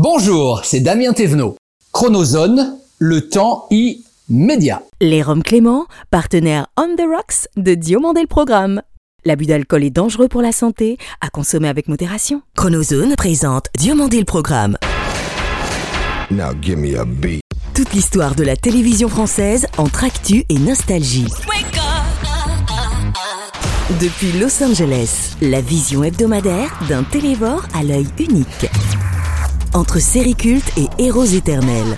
Bonjour, c'est Damien Thévenot. Chronozone, le temps immédiat. Les Roms Clément, partenaire On the Rocks de Diomandé le Programme. L'abus d'alcool est dangereux pour la santé, à consommer avec modération. Chronozone présente Diomandé le Programme. Now give me a beat. Toute l'histoire de la télévision française entre actu et nostalgie. Depuis Los Angeles, la vision hebdomadaire d'un télévore à l'œil unique. Entre séries cultes et héros éternels.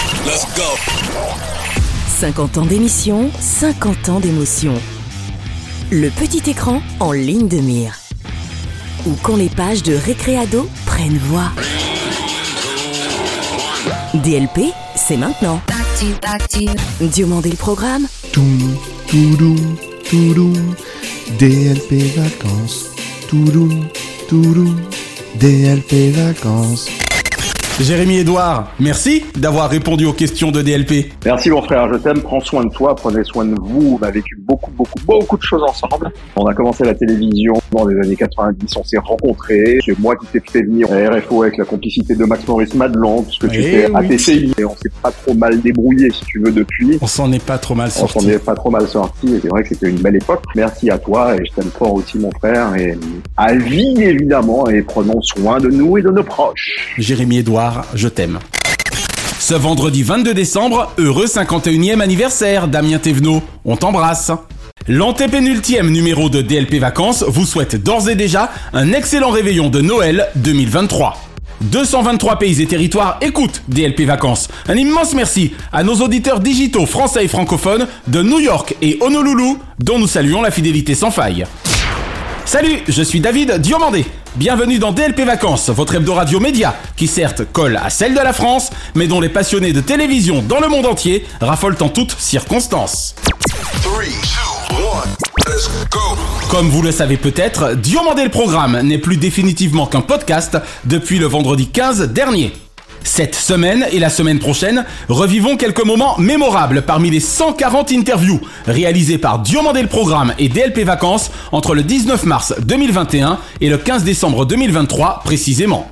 50 ans d'émission, 50 ans d'émotion. Le petit écran en ligne de mire. Ou quand les pages de Récréado prennent voix. DLP, c'est maintenant. Diomandé le programme, Toum, toudoum, toudoum. DLP vacances. Toudoum, toudoum. DLP vacances. Jérémy Edouard, merci d'avoir répondu aux questions de DLP. Merci mon frère, je t'aime, prends soin de toi, prenez soin de vous, on a vécu beaucoup, beaucoup, beaucoup de choses ensemble. On a commencé la télévision dans les années 90, on s'est rencontrés, c'est moi qui t'ai fait venir à RFO avec la complicité de Max Maurice Madelon, puisque tu Eh étais à oui. TCI, et on s'est pas trop mal débrouillé si tu veux depuis. On s'en est pas trop mal On s'en sorti. est pas trop mal sorti, et c'est vrai que c'était une belle époque. Merci à toi, et je t'aime fort aussi mon frère, et à vie évidemment, et prenons soin de nous et de nos proches. Jérémy Edouard, je t'aime. Ce vendredi 22 décembre, heureux 51e anniversaire, Damien Thévenot. On t'embrasse. L'antépénultième numéro de DLP Vacances vous souhaite d'ores et déjà un excellent réveillon de Noël 2023. 223 pays et territoires écoutent DLP Vacances. Un immense merci à nos auditeurs digitaux français et francophones de New York et Honolulu, dont nous saluons la fidélité sans faille. Salut, je suis David Diomandé. Bienvenue dans DLP Vacances, votre hebdo radio média, qui certes colle à celle de la France, mais dont les passionnés de télévision dans le monde entier raffolent en toutes circonstances. Three, two, one. Let's go. Comme vous le savez peut-être, Diomandé le programme n'est plus définitivement qu'un podcast depuis le vendredi 15 dernier. Cette semaine et la semaine prochaine, revivons quelques moments mémorables parmi les 140 interviews réalisées par Diomandé le Programme et DLP Vacances entre le 19 mars 2021 et le 15 décembre 2023 précisément.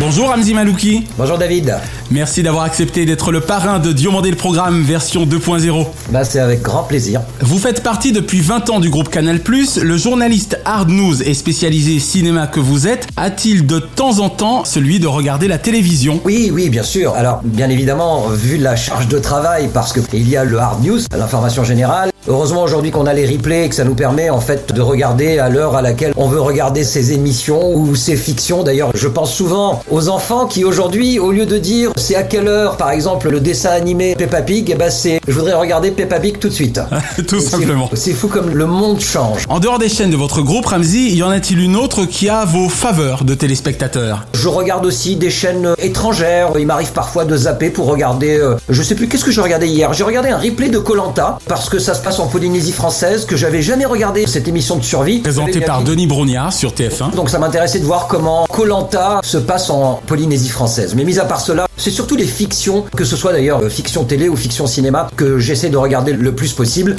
Bonjour Hamzi Malouki, Bonjour David, merci d'avoir accepté d'être le parrain de Diomandé le Programme version 2.0. bah, c'est avec grand plaisir. Vous faites partie depuis 20 ans du groupe Canal+, le journaliste hard news et spécialisé cinéma que vous êtes, a-t-il de temps en temps celui de regarder la télévision? Oui, oui, bien sûr. Alors, bien évidemment, vu la charge de travail, parce que il y a le hard news, l'information générale. Heureusement aujourd'hui qu'on a les replays et que ça nous permet en fait de regarder à l'heure à laquelle on veut regarder ces émissions ou ces fictions. D'ailleurs, je pense souvent aux enfants qui aujourd'hui, au lieu de dire c'est à quelle heure, par exemple, le dessin animé Peppa Pig, eh ben c'est je voudrais regarder Peppa Pig tout de suite. Tout simplement. C'est fou comme le monde change. En dehors des chaînes de votre groupe, Ramsey, y en a-t-il une autre qui a vos faveurs de téléspectateurs? Je regarde aussi des chaînes euh, étrangères. Il m'arrive parfois de zapper pour regarder. euh, je sais plus qu'est-ce que j'ai regardé hier? J'ai regardé un replay de Colanta parce que ça se passe en Polynésie française que j'avais jamais regardé cette émission de survie Présenté par Denis Brognard sur TF1. Donc ça m'intéressait de voir comment Colanta se passe en Polynésie française. Mais mis à part cela, c'est surtout les fictions, que ce soit d'ailleurs euh, fiction télé ou fiction cinéma, que j'essaie de regarder le plus possible.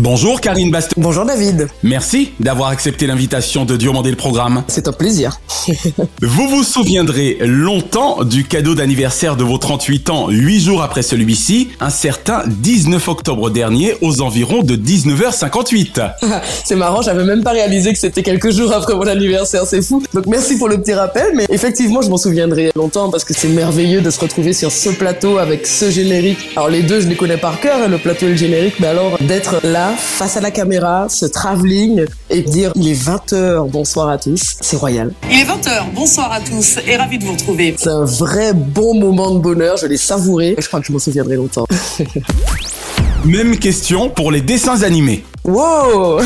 Bonjour Karine Baston. Bonjour David, Merci d'avoir accepté l'invitation de Diomandé le programme. c'est un plaisir. Vous vous souviendrez longtemps du cadeau d'anniversaire de vos 38 ans, 8 jours après celui-ci, un certain 19 octobre dernier aux environs de 19h58. C'est marrant, j'avais même pas réalisé que c'était quelques jours après mon anniversaire, c'est fou. Donc merci pour le petit rappel, mais effectivement je m'en souviendrai longtemps parce que c'est merveilleux de se retrouver sur ce plateau avec ce générique. Alors les deux je les connais par cœur, hein, le plateau et le générique, mais alors d'être là face à la caméra, ce travelling et dire il est 20h, bonsoir à tous, c'est royal. Il est 20h, bonsoir à tous et ravi de vous retrouver. C'est un vrai bon moment de bonheur, je l'ai savouré, je crois que je m'en souviendrai longtemps. Même question pour les dessins animés. Wow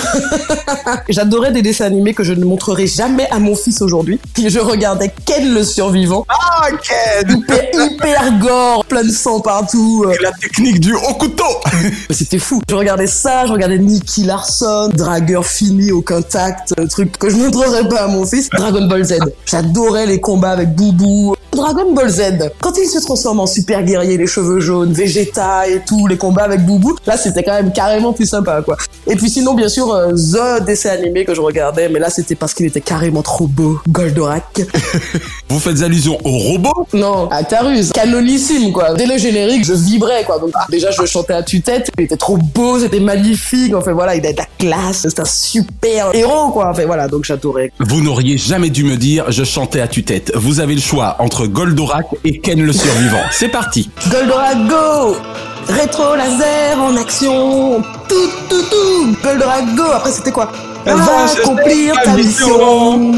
J'adorais des dessins animés que je ne montrerai jamais à mon fils aujourd'hui. Je regardais Ken le survivant. Ah, Ken Hyper, hyper gore, plein de sang partout. Euh, La technique du haut couteau C'était fou. Je regardais ça, je regardais Nicky Larson, dragueur fini, aucun tact, un truc que je montrerai pas à mon fils. Dragon Ball Z. J'adorais les combats avec Boubou. Dragon Ball Z, quand il se transforme en super guerrier, les cheveux jaunes, Vegeta et tout, les combats avec Boubou, là c'était quand même carrément plus sympa quoi. Et puis sinon bien sûr euh, The dessin animé que je regardais, mais là c'était parce qu'il était carrément trop beau, Goldorak. Vous faites allusion au robot? Non, à Tarus, canonissime quoi. Dès le générique, je vibrais quoi. Donc ah, déjà je chantais à tue-tête, il était trop beau, c'était magnifique. Enfin voilà, il a de la classe, c'est un super héros quoi. Enfin voilà, donc j'adorais. Vous n'auriez jamais dû me dire je chantais à tue-tête. Vous avez le choix entre Goldorak et Ken le survivant. C'est parti. Goldorak go! Rétro laser en action. Tout tout tout! Goldorak go! Après c'était quoi? Va accomplir ta mission.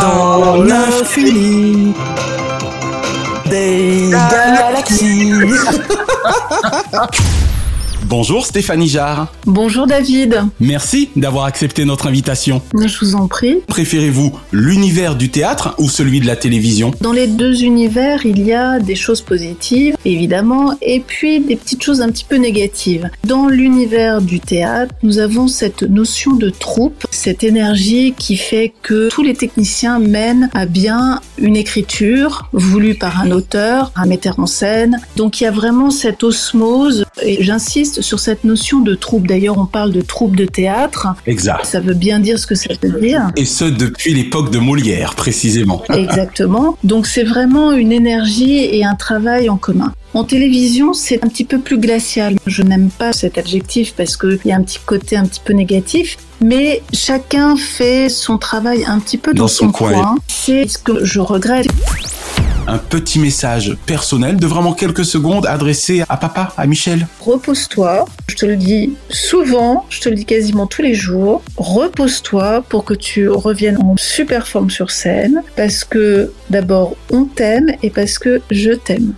Dans l'infini Des galaxies Bonjour Stéphanie Jarre. Bonjour David. Merci d'avoir accepté notre invitation. Je vous en prie. Préférez-vous l'univers du théâtre ou celui de la télévision? Dans les deux univers, il y a des choses positives, évidemment, et puis des petites choses un petit peu négatives. Dans l'univers du théâtre, nous avons cette notion de troupe, cette énergie qui fait que tous les techniciens mènent à bien une écriture voulue par un auteur, un metteur en scène. Donc il y a vraiment cette osmose, et j'insiste sur cette notion de troupe. D'ailleurs, on parle de troupe de théâtre. Exact. Ça veut bien dire ce que ça veut dire. Et ce depuis l'époque de Molière, précisément. Exactement. Donc c'est vraiment une énergie et un travail en commun. En télévision, c'est un petit peu plus glacial. Je n'aime pas cet adjectif parce qu'il y a un petit côté un petit peu négatif. Mais chacun fait son travail un petit peu dans, son, coin. C'est ce que je regrette un petit message personnel de vraiment quelques secondes adressé à papa, à Michel. Repose-toi, je te le dis souvent, je te le dis quasiment tous les jours. Repose-toi pour que tu reviennes en super forme sur scène parce que d'abord on t'aime et parce que je t'aime.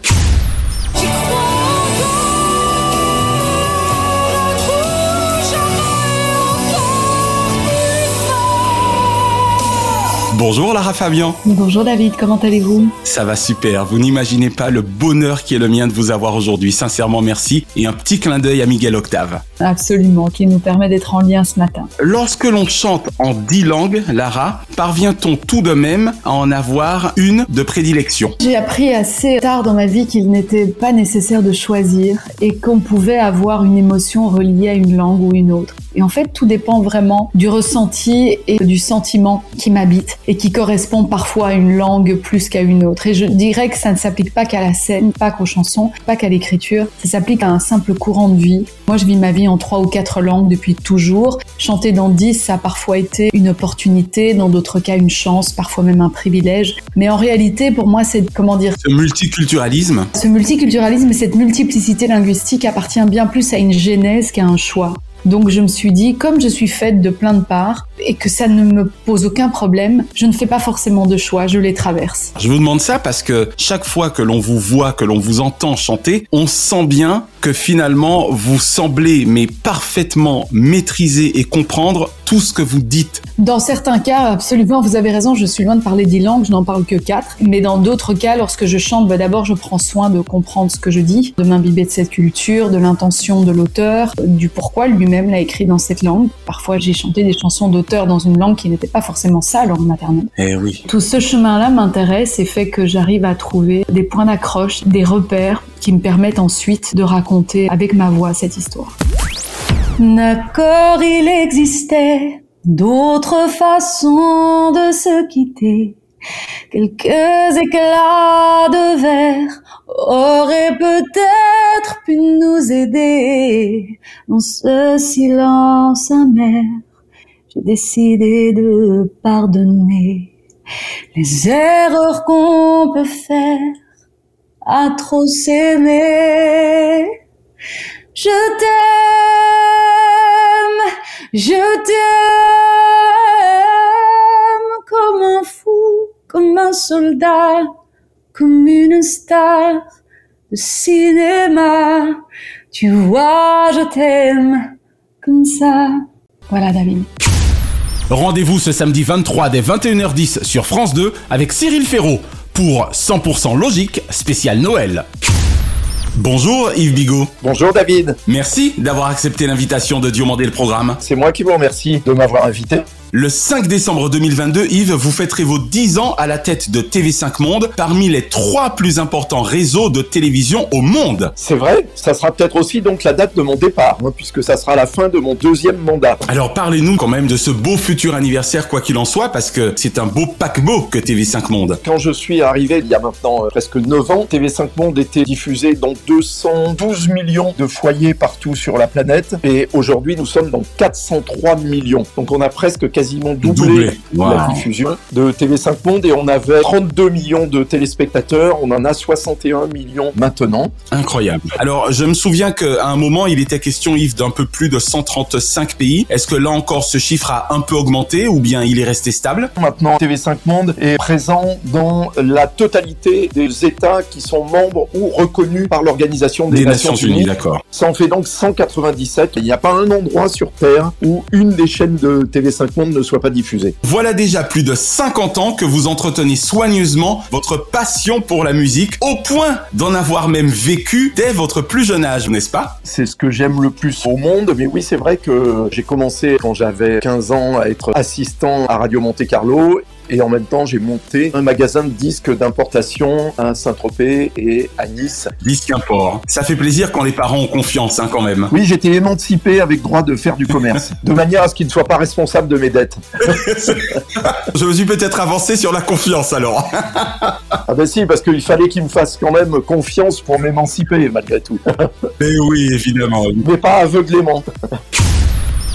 Bonjour Lara Fabian. Bonjour David, comment allez-vous? Ça va super, vous n'imaginez pas le bonheur qui est le mien de vous avoir aujourd'hui. Sincèrement merci et un petit clin d'œil à Miguel Octave. Absolument, qui nous permet d'être en lien ce matin. Lorsque l'on chante en dix langues, Lara, parvient-on tout de même à en avoir une de prédilection? J'ai appris assez tard dans ma vie qu'il n'était pas nécessaire de choisir et qu'on pouvait avoir une émotion reliée à une langue ou une autre. Et en fait, tout dépend vraiment du ressenti et du sentiment qui m'habite et qui correspond parfois à une langue plus qu'à une autre. Et je dirais que ça ne s'applique pas qu'à la scène, pas qu'aux chansons, pas qu'à l'écriture. Ça s'applique à un simple courant de vie. Moi, je vis ma vie en trois ou quatre langues depuis toujours. Chanter dans dix, ça a parfois été une opportunité, dans d'autres cas une chance, parfois même un privilège. Mais en réalité, pour moi, c'est comment dire Ce multiculturalisme. Ce multiculturalisme et cette multiplicité linguistique appartient bien plus à une genèse qu'à un choix. Donc je me suis dit, comme je suis faite de plein de parts et que ça ne me pose aucun problème, je ne fais pas forcément de choix, je les traverse. Je vous demande ça parce que chaque fois que l'on vous voit, que l'on vous entend chanter, on sent bien que finalement vous semblez mais parfaitement maîtriser et comprendre tout ce que vous dites. Dans certains cas, absolument, vous avez raison, je suis loin de parler dix langues, je n'en parle que quatre. Mais dans d'autres cas, lorsque je chante, bah, d'abord je prends soin de comprendre ce que je dis, de m'imbiber de cette culture, de l'intention de l'auteur, du pourquoi lui-même l'a écrit dans cette langue. Parfois j'ai chanté des chansons d'auteur dans une langue qui n'était pas forcément sa langue maternelle. Eh oui. Tout ce chemin-là m'intéresse et fait que j'arrive à trouver des points d'accroche, des repères qui me permettent ensuite de raconter avec ma voix cette histoire. D'accord, il existait d'autres façons de se quitter. Quelques éclats de verre auraient peut-être pu nous aider dans ce silence amer. J'ai décidé de pardonner les erreurs qu'on peut faire à trop s'aimer. Je t'aime, je t'aime comme un fou, comme un soldat, comme une star de cinéma. Tu vois, je t'aime comme ça. Voilà, David. Rendez-vous ce samedi 23 dès 21h10 sur France 2 avec Cyril Ferraud pour 100% logique spécial Noël. Bonjour Yves Bigot. Bonjour David. Merci d'avoir accepté l'invitation de Diomandé le programme. C'est moi qui vous remercie de m'avoir invité. Le 5 décembre 2022, Yves, vous fêterez vos 10 ans à la tête de TV5 Monde, parmi les trois plus importants réseaux de télévision au monde. C'est vrai, ça sera peut-être aussi donc la date de mon départ, hein, puisque ça sera la fin de mon deuxième mandat. Alors parlez-nous quand même de ce beau futur anniversaire, quoi qu'il en soit, parce que c'est un beau paquebot que TV5 Monde. Quand je suis arrivé il y a maintenant euh, presque 9 ans, TV5 Monde était diffusé dans 212 millions de foyers partout sur la planète, et aujourd'hui nous sommes dans 403 millions. Donc on a presque quasiment doublé, Doublé. la diffusion de TV5 Monde, et on avait 32 millions de téléspectateurs, on en a 61 millions maintenant. Incroyable. Alors, je me souviens qu'à un moment, il était question, Yves, d'un peu plus de 135 pays. Est-ce que là encore, ce chiffre a un peu augmenté ou bien il est resté stable? Maintenant, TV5 Monde est présent dans la totalité des États qui sont membres ou reconnus par l'Organisation des, Des Nations Unies, d'accord. Ça en fait donc 197. Il n'y a pas un endroit sur Terre où une des chaînes de TV5 Monde ne soit pas diffusée. Voilà déjà plus de 50 ans que vous entretenez soigneusement votre passion pour la musique, au point d'en avoir même vécu dès votre plus jeune âge, n'est-ce pas? C'est ce que j'aime le plus au monde. Mais oui, c'est vrai que j'ai commencé quand j'avais 15 ans à être assistant à Radio Monte Carlo. Et en même temps, j'ai monté un magasin de disques d'importation à Saint-Tropez et à Nice. Disque import. Ça fait plaisir quand les parents ont confiance, hein, quand même. Oui, j'étais émancipé avec droit de faire du commerce, de manière à ce qu'il ne soit pas responsable de mes dettes. Je me suis peut-être avancé sur la confiance alors. Ah ben si, parce qu'il fallait qu'il me fasse quand même confiance pour m'émanciper, malgré tout. Mais oui, évidemment. Mais pas aveuglément.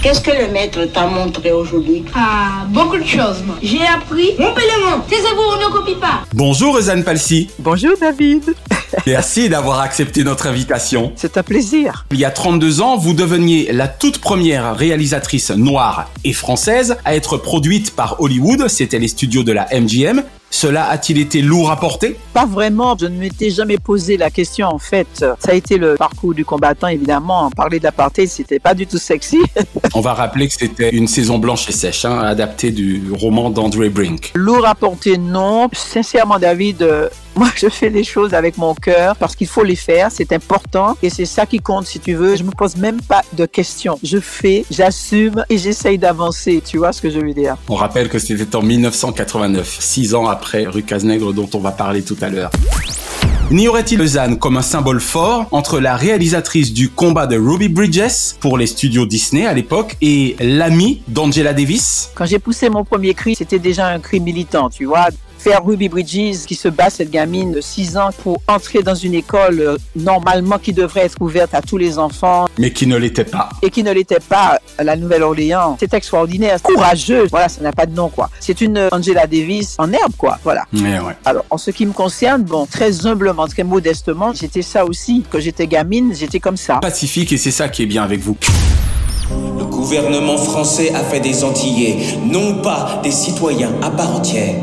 Qu'est-ce que le maître t'a montré aujourd'hui? Ah, beaucoup de choses, moi. J'ai appris mon pélément. Tes avoirs, on ne copie pas. Bonjour, Eusanne Palsy. Bonjour, David. Merci d'avoir accepté notre invitation. C'est un plaisir. Il y a 32 ans, vous deveniez la toute première réalisatrice noire et française à être produite par Hollywood. C'était les studios de la MGM. Cela a-t-il été lourd à porter? Pas vraiment. Je ne m'étais jamais posé la question, en fait. Ça a été le parcours du combattant, évidemment. Parler d'apartheid, c'était pas du tout sexy. On va rappeler que c'était une saison blanche et sèche, hein, adaptée du roman d'André Brink. Lourd à porter, non. Sincèrement, David, euh, moi, je fais les choses avec mon cœur parce qu'il faut les faire. C'est important et c'est ça qui compte, si tu veux. Je me pose même pas de questions. Je fais, j'assume et j'essaye d'avancer. Tu vois ce que je veux dire? On rappelle que c'était en 1989, six ans après Rue Cazenègre dont on va parler tout à l'heure. N'y aurait-il Lausanne comme un symbole fort entre la réalisatrice du combat de Ruby Bridges pour les studios Disney à l'époque et l'amie d'Angela Davis? Quand j'ai poussé mon premier cri, c'était déjà un cri militant, tu vois. Faire Ruby Bridges qui se bat, cette gamine de 6 ans, pour entrer dans une école euh, normalement qui devrait être ouverte à tous les enfants mais qui ne l'était pas. et qui ne l'était pas à la Nouvelle-Orléans. C'est extraordinaire, courageux. Voilà, ça n'a pas de nom, quoi. C'est une euh, Angela Davis en herbe, quoi. Voilà. Ouais, ouais. Alors, en ce qui me concerne, bon, très humblement, très modestement, j'étais ça aussi. Quand j'étais gamine, j'étais comme ça. Pacifique et c'est ça qui est bien avec vous. Le gouvernement français a fait des Antillais, non pas des citoyens à part entière,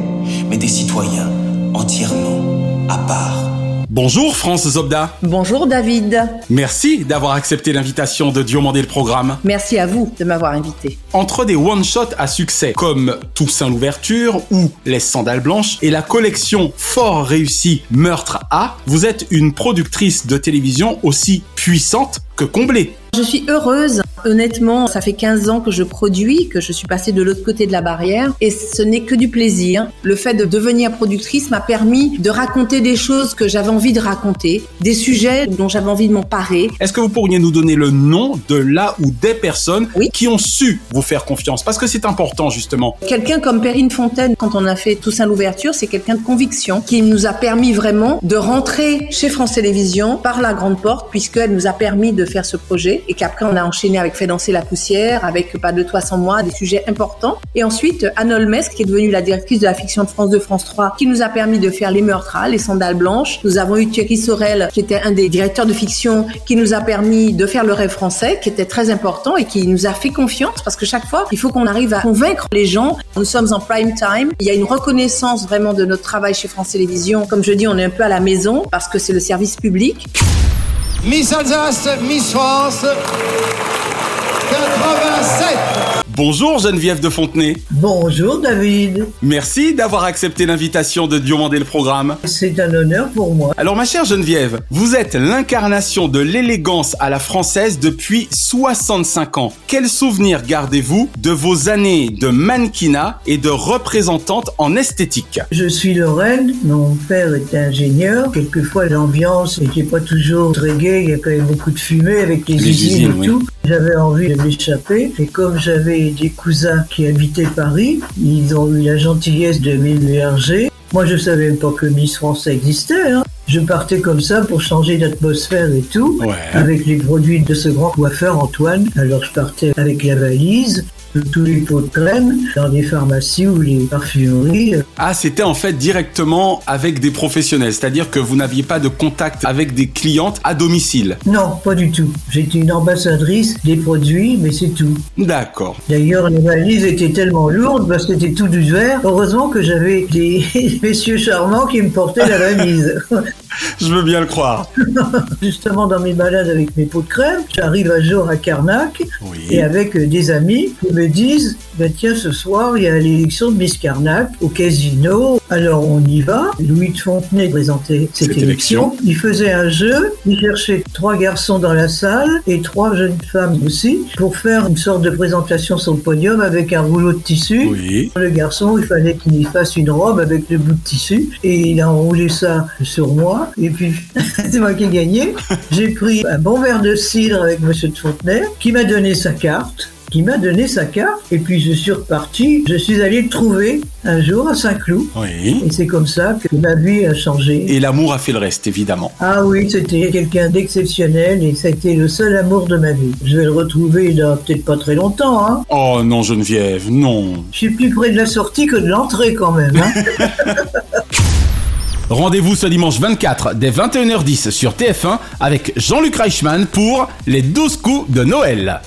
mais des citoyens entièrement à part. Bonjour France Zobda. Bonjour David. Merci d'avoir accepté l'invitation de Diomandé le programme. Merci à vous de m'avoir invité. Entre des one-shots à succès comme Toussaint l'ouverture ou Les sandales blanches et la collection fort réussie Meurtre A, vous êtes une productrice de télévision aussi puissante que comblée. Je suis heureuse. Honnêtement, ça fait 15 ans que je produis, que je suis passée de l'autre côté de la barrière et ce n'est que du plaisir. Le fait de devenir productrice m'a permis de raconter des choses que j'avais envie de raconter, des sujets dont j'avais envie de m'emparer. Est-ce que vous pourriez nous donner le nom de là ou des personnes qui ont su vous faire confiance? Parce que c'est important justement. Quelqu'un comme Perrine Fontaine, quand on a fait Toussaint l'ouverture, c'est quelqu'un de conviction qui nous a permis vraiment de rentrer chez France Télévisions par la grande porte puisqu'elle nous a permis de faire ce projet et qu'après on a enchaîné avec Fait danser la poussière, avec Pas de toi sans moi, des sujets importants. Et ensuite, Anne Olmes, qui est devenue la directrice de la fiction de France de France 3, qui nous a permis de faire Les Meurtres, Les Sandales Blanches. Nous avons eu Thierry Sorel, qui était un des directeurs de fiction, qui nous a permis de faire Le Rêve français, qui était très important et qui nous a fait confiance parce que chaque fois, il faut qu'on arrive à convaincre les gens. Nous sommes en prime time. Il y a une reconnaissance vraiment de notre travail chez France Télévisions. Comme je dis, on est un peu à la maison parce que c'est le service public. Miss Alsace, Miss France We're gonna say. Bonjour Geneviève de Fontenay. Bonjour David. Merci d'avoir accepté l'invitation de Diomandé le programme. C'est un honneur pour moi. Alors ma chère Geneviève, vous êtes l'incarnation de l'élégance à la française depuis 65 ans. Quel souvenir gardez-vous de vos années de mannequinat et de représentante en esthétique? Je suis Lorraine, mon père était ingénieur. Quelquefois l'ambiance n'était pas toujours très gaie, il y a quand même beaucoup de fumée avec les, Les usines, usines, et oui. tout. J'avais envie de m'échapper et comme j'avais des cousins qui habitaient Paris, ils ont eu la gentillesse de m'héberger. Moi je savais même pas que Miss France existait. hein. Je partais comme ça pour changer d'atmosphère et tout, avec les produits de ce grand coiffeur Antoine. Alors je partais avec la valise, tous les pots de crème, dans les pharmacies ou les parfumeries. Ah, c'était en fait directement avec des professionnels, c'est-à-dire que vous n'aviez pas de contact avec des clientes à domicile. Non, pas du tout. J'étais une ambassadrice des produits, mais c'est tout. D'accord. D'ailleurs, les valises étaient tellement lourdes parce que c'était tout du verre. Heureusement que j'avais des messieurs charmants qui me portaient la valise. Je veux bien le croire. Justement, dans mes balades avec mes pots de crème, j'arrive un jour à Carnac et avec des amis qui me disent ben tiens, ce soir, il y a l'élection de Miss Carnac au casino. Alors, on y va. Louis de Fontenay présentait cette, Cette élection. élection. Il faisait un jeu. Il cherchait trois garçons dans la salle et trois jeunes femmes aussi pour faire une sorte de présentation sur le podium avec un rouleau de tissu. Oui. Le garçon, il fallait qu'il fasse une robe avec le bout de tissu et il a enroulé ça sur moi. Et puis, c'est moi qui ai gagné. J'ai pris un bon verre de cidre avec Monsieur de Fontenay qui m'a donné sa carte qui m'a donné sa carte et puis je suis reparti. Je suis allé le trouver un jour à Saint-Cloud Oui. et c'est comme ça que ma vie a changé. Et l'amour a fait le reste, évidemment. Ah oui, c'était quelqu'un d'exceptionnel et ça a été le seul amour de ma vie. Je vais le retrouver dans peut-être pas très longtemps. Hein. Oh non, Geneviève, non. Je suis plus près de la sortie que de l'entrée quand même. Hein. Rendez-vous ce dimanche 24 dès 21h10 sur TF1 avec Jean-Luc Reichmann pour les 12 coups de Noël.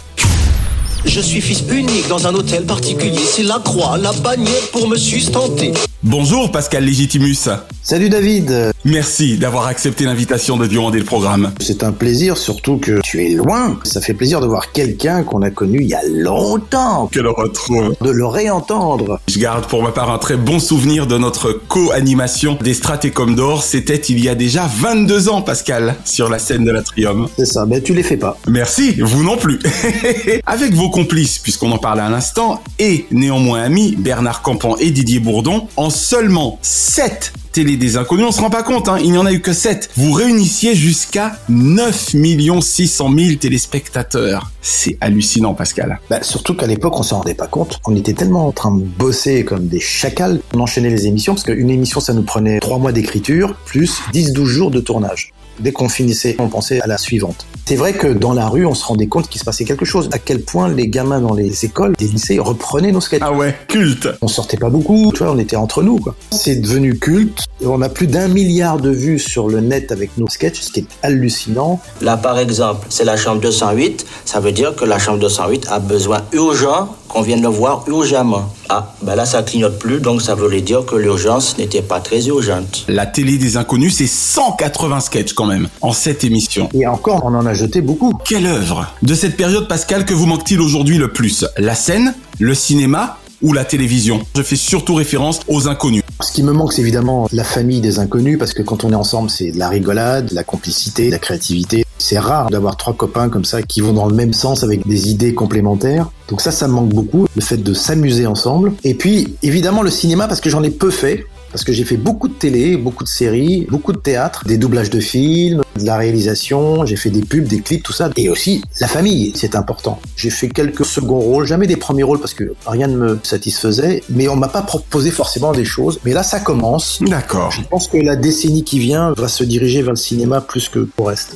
Je suis fils unique dans un hôtel particulier. C'est la croix, la bannière pour me sustenter. Bonjour Pascal Légitimus. Salut David. Merci d'avoir accepté l'invitation de Diomandé le programme. C'est un plaisir, surtout que tu es loin. Ça fait plaisir de voir quelqu'un qu'on a connu il y a longtemps. Que le retrouve. De le réentendre. Je garde pour ma part un très bon souvenir de notre co-animation des Stratecom d'Or. C'était il y a déjà 22 ans, Pascal, sur la scène de l'Atrium. C'est ça, mais tu les fais pas. Merci, vous non plus. Avec vos complices, puisqu'on en parlait à l'instant, et néanmoins amis, Bernard Campan et Didier Bourdon, en seulement 7 télé des inconnus, on se rend pas compte, hein, il n'y en a eu que 7. Vous réunissiez jusqu'à 9 600 000 téléspectateurs. C'est hallucinant, Pascal. Bah, surtout qu'à l'époque, on s'en rendait pas compte. On était tellement en train de bosser comme des chacals. On enchaînait les émissions parce qu'une émission, ça nous prenait 3 mois d'écriture plus 10-12 jours de tournage. Dès qu'on finissait, on pensait à la suivante. C'est vrai que dans la rue, on se rendait compte qu'il se passait quelque chose. À quel point les gamins dans les écoles, des lycées, reprenaient nos sketchs. Ah ouais, culte. On sortait pas beaucoup, tu vois, on était entre nous, quoi. C'est devenu culte. On a plus d'un milliard de vues sur le net avec nos sketchs, ce qui est hallucinant. Là, par exemple, c'est la chambre 208. Ça veut dire que la chambre 208 a besoin urgent qu'on vienne le voir urgemment. Ah, ben là, ça clignote plus, donc ça voulait dire que l'urgence n'était pas très urgente. La télé des inconnus, c'est 180 sketchs quand même, en cette émission. Et encore, on en a jeté beaucoup. Quelle œuvre De cette période, Pascal, que vous manque-t-il aujourd'hui le plus? La scène Le cinéma ou la télévision? Je fais surtout référence aux inconnus. Ce qui me manque, c'est évidemment la famille des inconnus, parce que quand on est ensemble, c'est de la rigolade, de la complicité, de la créativité. C'est rare d'avoir trois copains comme ça qui vont dans le même sens avec des idées complémentaires. Donc ça, ça me manque beaucoup, le fait de s'amuser ensemble. Et puis, évidemment, le cinéma, parce que j'en ai peu fait. Parce que j'ai fait beaucoup de télé, beaucoup de séries, beaucoup de théâtre, des doublages de films, de la réalisation, j'ai fait des pubs, des clips, tout ça. Et aussi, la famille, c'est important. J'ai fait quelques seconds rôles, jamais des premiers rôles parce que rien ne me satisfaisait, mais on m'a pas proposé forcément des choses. Mais là, ça commence. D'accord. Je pense que la décennie qui vient va se diriger vers le cinéma plus que au reste.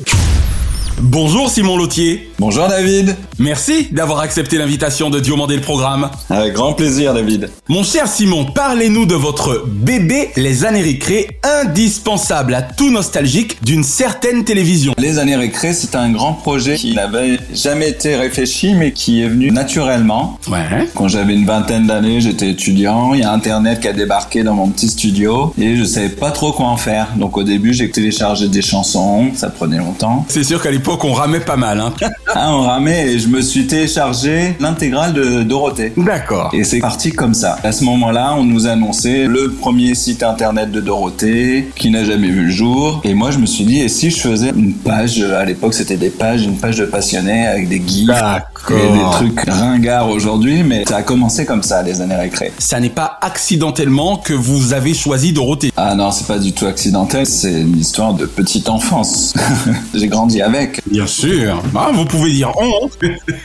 Bonjour Simon Lautier. Bonjour David. Merci d'avoir accepté l'invitation de Diomandé le programme. Avec grand plaisir David. Mon cher Simon, parlez-nous de votre bébé Les années récré, indispensable à tout nostalgique d'une certaine télévision. Les années récré, c'est un grand projet qui n'avait jamais été réfléchi mais qui est venu naturellement. Ouais. Quand j'avais une vingtaine d'années, j'étais étudiant, il y a internet qui a débarqué dans mon petit studio et je savais pas trop quoi en faire. Donc au début, j'ai téléchargé des chansons, ça prenait longtemps. C'est sûr qu'à l'époque l'époque, on ramait pas mal. Hein. Ah, on ramait et je me suis téléchargé l'intégrale de Dorothée. D'accord. Et c'est parti comme ça. À ce moment-là, on nous annonçait le premier site internet de Dorothée qui n'a jamais vu le jour. Et moi, je me suis dit, et si je faisais une page, à l'époque, c'était des pages, une page de passionnés avec des gifs et des trucs ringards aujourd'hui, mais ça a commencé comme ça, les années récré. Ça n'est pas accidentellement que vous avez choisi Dorothée. Ah non, c'est pas du tout accidentel, c'est une histoire de petite enfance. J'ai grandi avec. Bien sûr. Ah, vous pouvez dire on.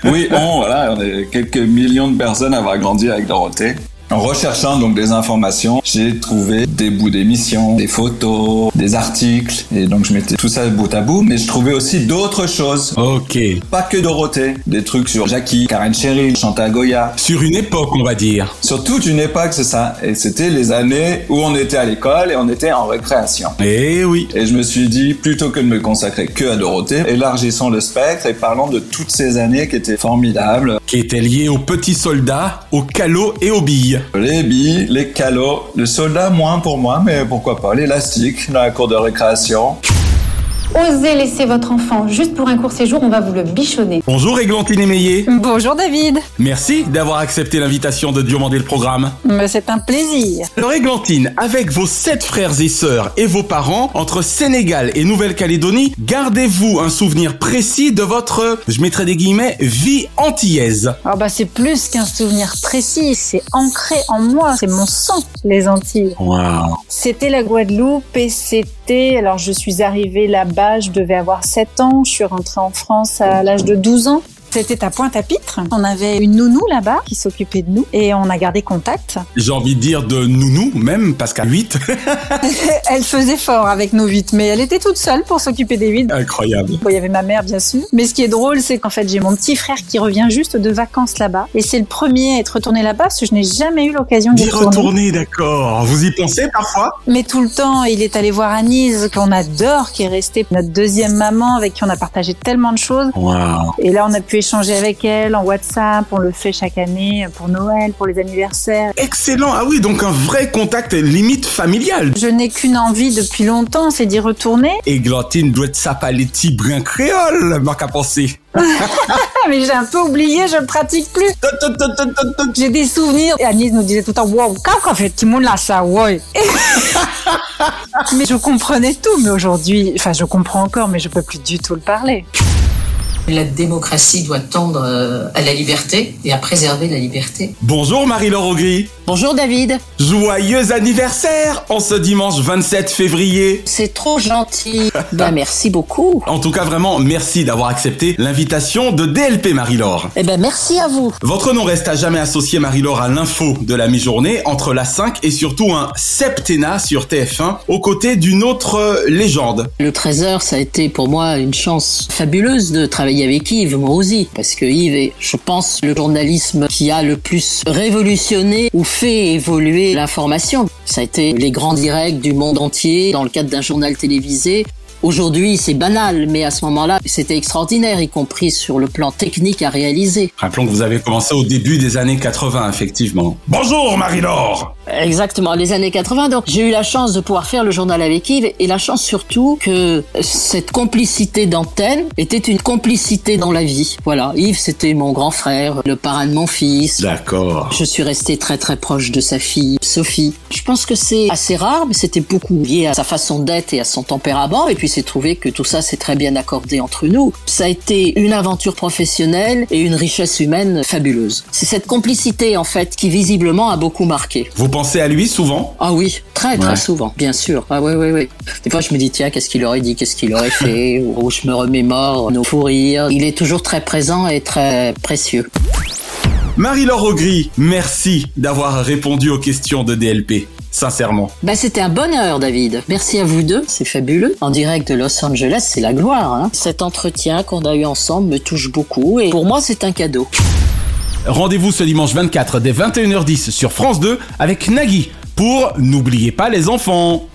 Oui, on, voilà, on est quelques millions de personnes à avoir grandi avec Dorothée. En recherchant donc des informations, j'ai trouvé des bouts d'émissions, des photos, des articles, et donc je mettais tout ça bout à bout, mais je trouvais aussi d'autres choses. Ok. Pas que Dorothée, des trucs sur Jackie, Karen Cheryl, Chantal Goya. Sur une époque, on va dire. Sur toute une époque, c'est ça. Et c'était les années où on était à l'école et on était en récréation. Eh oui. Et je me suis dit, plutôt que de me consacrer que à Dorothée, élargissons le spectre et parlons de toutes ces années qui étaient formidables. Qui étaient liées aux petits soldats, aux calots et aux billes. Les billes, les calots, le soldat moins pour moi, mais pourquoi pas, l'élastique dans la cour de récréation. Osez laisser votre enfant juste pour un court séjour, on va vous le bichonner. Bonjour Églantine Émeillé. Bonjour David. Merci d'avoir accepté l'invitation de Diomandé le programme. Mais c'est un plaisir. Alors Églantine, avec vos sept frères et sœurs et vos parents, entre Sénégal et Nouvelle-Calédonie, gardez-vous un souvenir précis de votre, je mettrai des guillemets, vie antillaise. Ah bah c'est plus qu'un souvenir précis, c'est ancré en moi, c'est mon sang, les Antilles. Waouh. C'était la Guadeloupe et c'était, alors je suis arrivée là-bas, je devais avoir 7 ans, je suis rentrée en France à l'âge de 12 ans. C'était à Pointe-à-Pitre. On avait une nounou là-bas qui s'occupait de nous et on a gardé contact. J'ai envie de dire de nounou même, parce qu'à 8. elle faisait fort avec nos huit, mais elle était toute seule pour s'occuper des huit. Incroyable. Bon, il y avait ma mère, bien sûr. Mais ce qui est drôle, c'est qu'en fait, j'ai mon petit frère qui revient juste de vacances là-bas. Et c'est le premier à être retourné là-bas parce que je n'ai jamais eu l'occasion d'y D'y retourner, d'accord. Vous y pensez parfois? Mais tout le temps, il est allé voir Anise, qu'on adore, qui est restée notre deuxième maman, avec qui on a partagé tellement de choses. Waouh. Et là, on a pu échanger avec elle en WhatsApp. On le fait chaque année pour Noël, pour les anniversaires. Excellent. Ah oui, donc un vrai contact limite familial. Je n'ai qu'une envie depuis longtemps, c'est d'y retourner. Églantine doit être petits brins créoles, marque à penser. Mais j'ai un peu oublié, je ne pratique plus. J'ai des souvenirs. Et Agnès nous disait tout le temps, wow, quand fait tout le monde là ça, ouais. mais je comprenais tout, mais aujourd'hui, enfin, je comprends encore, mais je peux plus du tout le parler. La démocratie doit tendre euh, à la liberté et à préserver la liberté. Bonjour Marie-Laure Augry. Bonjour David. Joyeux anniversaire en ce dimanche 27 février. C'est trop gentil. ben merci beaucoup. En tout cas, vraiment, merci d'avoir accepté l'invitation de DLP Marie-Laure. Eh ben merci à vous. Votre nom reste à jamais associé Marie-Laure à l'info de la mi-journée entre la 5 et surtout un septennat sur TF1 aux côtés d'une autre euh, légende. Le 13h, ça a été pour moi une chance fabuleuse de travailler avec Yves, moi aussi, parce que Yves est, je pense, le journalisme qui a le plus révolutionné ou fait évoluer l'information. Ça a été les grands directs du monde entier dans le cadre d'un journal télévisé. Aujourd'hui, c'est banal, mais à ce moment-là, c'était extraordinaire, y compris sur le plan technique à réaliser. Rappelons que vous avez commencé au début des années 80, effectivement. Bonjour Marie-Laure Exactement, les années 80. Donc, j'ai eu la chance de pouvoir faire le journal avec Yves et la chance surtout que cette complicité d'antenne était une complicité dans la vie. Voilà, Yves, c'était mon grand frère, le parrain de mon fils. D'accord. Je suis restée très très proche de sa fille, Sophie. Je pense que c'est assez rare, mais c'était beaucoup lié à sa façon d'être et à son tempérament. Et puis, c'est trouvé que tout ça s'est très bien accordé entre nous. Ça a été une aventure professionnelle et une richesse humaine fabuleuse. C'est cette complicité, en fait, qui visiblement a beaucoup marqué. Vous pensez à lui souvent? Ah oui, très très Ouais. souvent, bien sûr. Ah oui, oui, oui. Des fois, je me dis, tiens, qu'est-ce qu'il aurait dit, qu'est-ce qu'il aurait fait, ou je me remémore nos fous rires. Il est toujours très présent et très précieux. Marie-Laure Augry, merci d'avoir répondu aux questions de DLP. Sincèrement. Bah, c'était un bonheur, David. Merci à vous deux, c'est fabuleux. En direct de Los Angeles, c'est la gloire. Hein. Cet entretien qu'on a eu ensemble me touche beaucoup et pour moi, c'est un cadeau. Rendez-vous ce dimanche 24 dès 21h10 sur France 2 avec Nagui pour N'oubliez pas les enfants.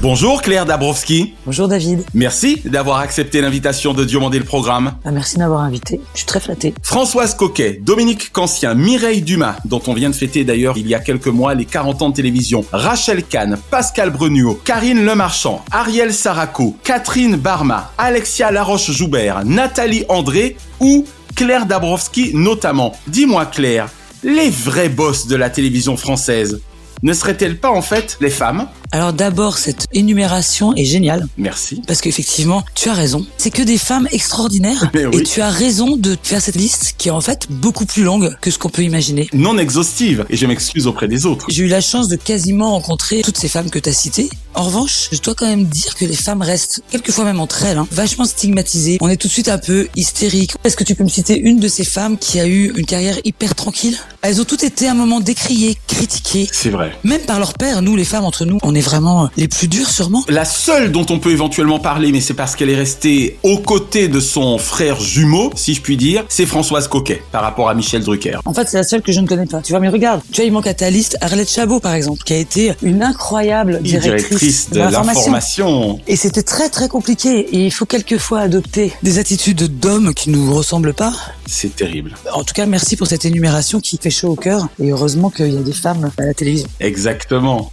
Bonjour Claire Dabrowski. Bonjour David. Merci d'avoir accepté l'invitation de Diomandé le programme. Ah, merci de m'avoir invité. Je suis très flatté. Françoise Coquet, Dominique Cancien, Mireille Dumas, dont on vient de fêter d'ailleurs il y a quelques mois les 40 ans de télévision, Rachel Kahn, Pascal Brenuot, Karine Lemarchand, Ariel Saraco, Catherine Barma, Alexia Laroche-Joubert, Nathalie André ou Claire Dabrowski notamment. Dis-moi Claire, les vrais boss de la télévision française, ne seraient-elles pas en fait les femmes? Alors d'abord, cette énumération est géniale. Merci. Parce qu'effectivement, tu as raison. C'est que des femmes extraordinaires. Oui. Et tu as raison de faire cette liste qui est en fait beaucoup plus longue que ce qu'on peut imaginer. Non exhaustive, et je m'excuse auprès des autres. J'ai eu la chance de quasiment rencontrer toutes ces femmes que tu as citées. En revanche, je dois quand même dire que les femmes restent, quelquefois même entre elles, hein, vachement stigmatisées. On est tout de suite un peu hystérique. Est-ce que tu peux me citer une de ces femmes qui a eu une carrière hyper tranquille? Elles ont toutes été à un moment décriées, critiquées. C'est vrai. Même par leur père, nous les femmes entre nous, on est vraiment les plus dures sûrement. La seule dont on peut éventuellement parler, mais c'est parce qu'elle est restée aux côtés de son frère jumeau, si je puis dire, c'est Françoise Coquet, par rapport à Michel Drucker. En fait, c'est la seule que je ne connais pas. Tu vois, mais regarde, tu vois, il manque à ta liste Arlette Chabot, par exemple, qui a été une incroyable directrice, Directrice de l'information. Et c'était très très compliqué. Et il faut quelquefois adopter des attitudes d'hommes qui nous ressemblent pas. C'est terrible. En tout cas, merci pour cette énumération qui fait chaud au cœur. Et heureusement qu'il y a des femmes à la télévision. Exactement.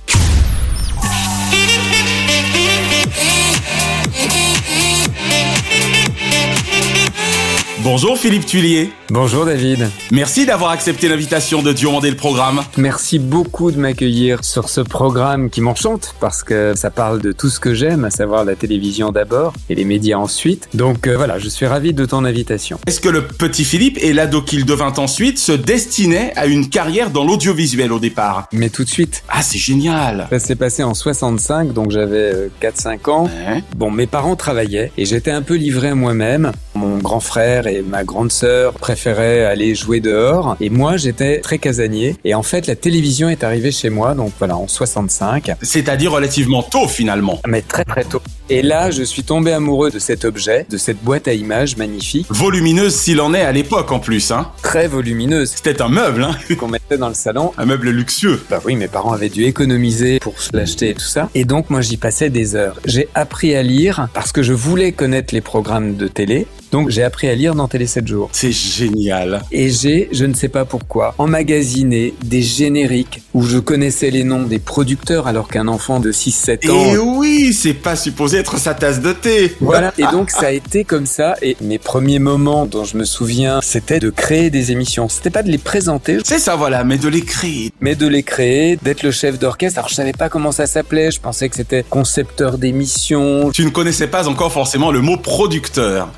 Bonjour Philippe Tuilier. Bonjour David. Merci d'avoir accepté l'invitation de Diomandé le programme. Merci beaucoup de m'accueillir sur ce programme qui m'enchante parce que ça parle de tout ce que j'aime, à savoir la télévision d'abord et les médias ensuite. Donc euh, voilà, je suis ravi de ton invitation. Est-ce que le petit Philippe et l'ado qu'il devint ensuite se destinaient à une carrière dans l'audiovisuel au départ? Mais tout de suite. Ah, c'est génial. Ça s'est passé en 65, donc j'avais euh, 4-5 ans. Bon, mes parents travaillaient et j'étais un peu livré à moi-même. Mon grand frère et ma grande sœur préféraient aller jouer dehors et moi j'étais très casanier. Et en fait, la télévision est arrivée chez moi, donc voilà, en 65. C'est-à-dire relativement tôt finalement. Mais très très tôt. Et là, je suis tombé amoureux de cet objet, de cette boîte à images magnifique. Volumineuse s'il en est à l'époque en plus, hein. Très volumineuse. C'était un meuble, hein. Qu'on mettait dans le salon. Un meuble luxueux. Bah oui, mes parents avaient dû économiser pour l'acheter et tout ça. Et donc, moi, j'y passais des heures. J'ai appris à lire parce que je voulais connaître les programmes de télé. Donc, j'ai appris à lire dans Télé 7 jours. C'est génial. Et j'ai, je ne sais pas pourquoi, emmagasiné des génériques où je connaissais les noms des producteurs alors qu'un enfant de 6-7 ans... Et oui, c'est pas supposé être sa tasse de thé. Voilà, et donc ça a été comme ça. Et mes premiers moments dont je me souviens, c'était de créer des émissions. C'était pas de les présenter. C'est ça, voilà, mais de les créer. Mais de les créer, d'être le chef d'orchestre. Alors je savais pas comment ça s'appelait. Je pensais que c'était concepteur d'émissions. Tu ne connaissais pas encore forcément le mot producteur.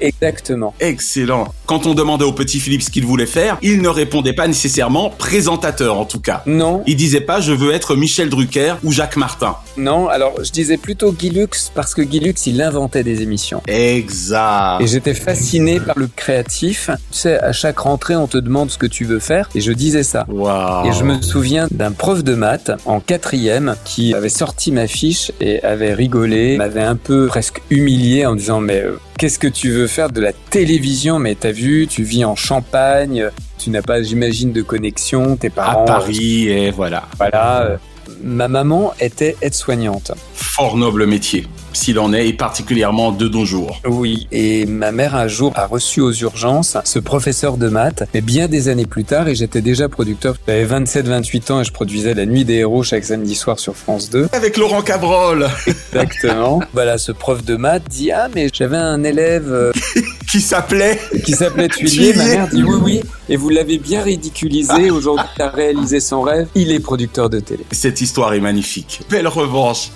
Exactement. Excellent. Quand on demandait au petit Philippe ce qu'il voulait faire, il ne répondait pas nécessairement présentateur en tout cas. Non. Il disait pas je veux être Michel Drucker ou Jacques Martin. Non, alors je disais plutôt Guy Lux parce que Guy Lux il inventait des émissions. Exact. Et j'étais fasciné par le créatif. Tu sais, à chaque rentrée on te demande ce que tu veux faire et je disais ça. Wow. Et je me souviens d'un prof de maths en quatrième qui avait sorti ma fiche et avait rigolé, m'avait un peu presque humilié en disant mais euh, qu'est-ce que tu veux faire de la télévision? Mais t'as vu, tu vis en Champagne, tu n'as pas, j'imagine, de connexion, tes parents... À Paris, et voilà. Voilà. euh, ma maman était aide-soignante. Fort noble métier, s'il en est, et particulièrement de nos jours. Oui, et ma mère un jour a reçu aux urgences ce professeur de maths, mais bien des années plus tard, et j'étais déjà producteur. J'avais 27-28 ans et je produisais La Nuit des Héros chaque samedi soir sur France 2. Avec Laurent Cabrol Exactement. voilà, ce prof de maths dit Ah, mais j'avais un élève euh, Qui s'appelait qui s'appelait Tuilier. Ma mère dit Oui, oui, et vous l'avez bien ridiculisé. Aujourd'hui, il a réalisé son rêve. Il est producteur de télé. Cette histoire est magnifique. Belle revanche.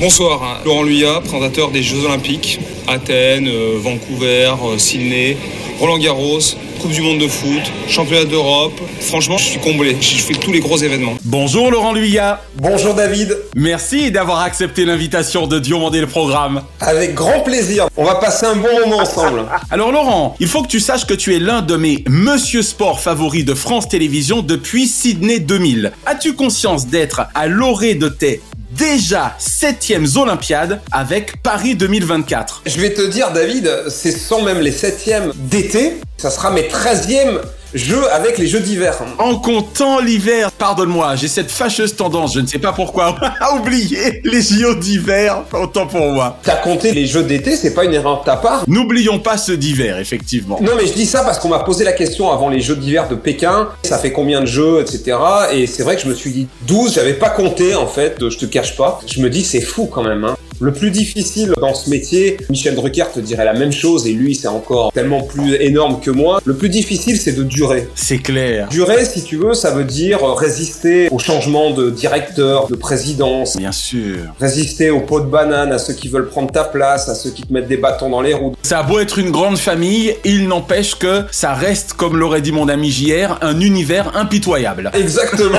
Bonsoir, hein. Laurent Luyat, présentateur des Jeux Olympiques, Athènes, euh, Vancouver, euh, Sydney, Roland Garros, Coupe du Monde de foot, Championnat d'Europe. Franchement, je suis comblé. Je fais tous les gros événements. Bonjour Laurent Luyat. Bonjour David. Merci d'avoir accepté l'invitation de Diomandé le programme. Avec grand plaisir. On va passer un bon moment ensemble. Alors Laurent, il faut que tu saches que tu es l'un de mes Monsieur Sport favoris de France Télévisions depuis Sydney 2000. As-tu conscience d'être à l'orée de tes déjà septièmes Olympiades avec Paris 2024 Je vais te dire David, c'est sans même les septièmes d'été. Ça sera mes 13e jeux avec les jeux d'hiver. En comptant l'hiver, pardonne-moi, j'ai cette fâcheuse tendance, je ne sais pas pourquoi, à oublier les JO d'hiver, autant pour moi. T'as compté les jeux d'été, c'est pas une erreur de ta part N'oublions pas ceux d'hiver, effectivement. Non mais je dis ça parce qu'on m'a posé la question avant les jeux d'hiver de Pékin, ça fait combien de jeux, etc. Et c'est vrai que je me suis dit 12, j'avais pas compté en fait, je te cache pas. Je me dis c'est fou quand même. Hein. Le plus difficile dans ce métier, Michel Drucker te dirait la même chose et lui c'est encore tellement plus énorme que moi. Le plus difficile c'est de durer. C'est clair. Durer, si tu veux, ça veut dire résister au changement de directeur, de présidence. Bien sûr. Résister aux pots de banane, à ceux qui veulent prendre ta place, à ceux qui te mettent des bâtons dans les roues. Ça a beau être une grande famille, il n'empêche que ça reste, comme l'aurait dit mon ami JR, un univers impitoyable. Exactement.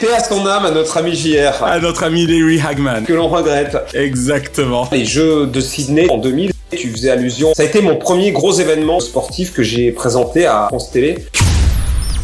Paix à son âme, à notre ami JR. À notre ami Larry Hagman. Que l'on regrette. Exactement. Les Jeux de Sydney en 2000, tu faisais allusion. Ça a été mon premier gros événement sportif que j'ai présenté à France Télé.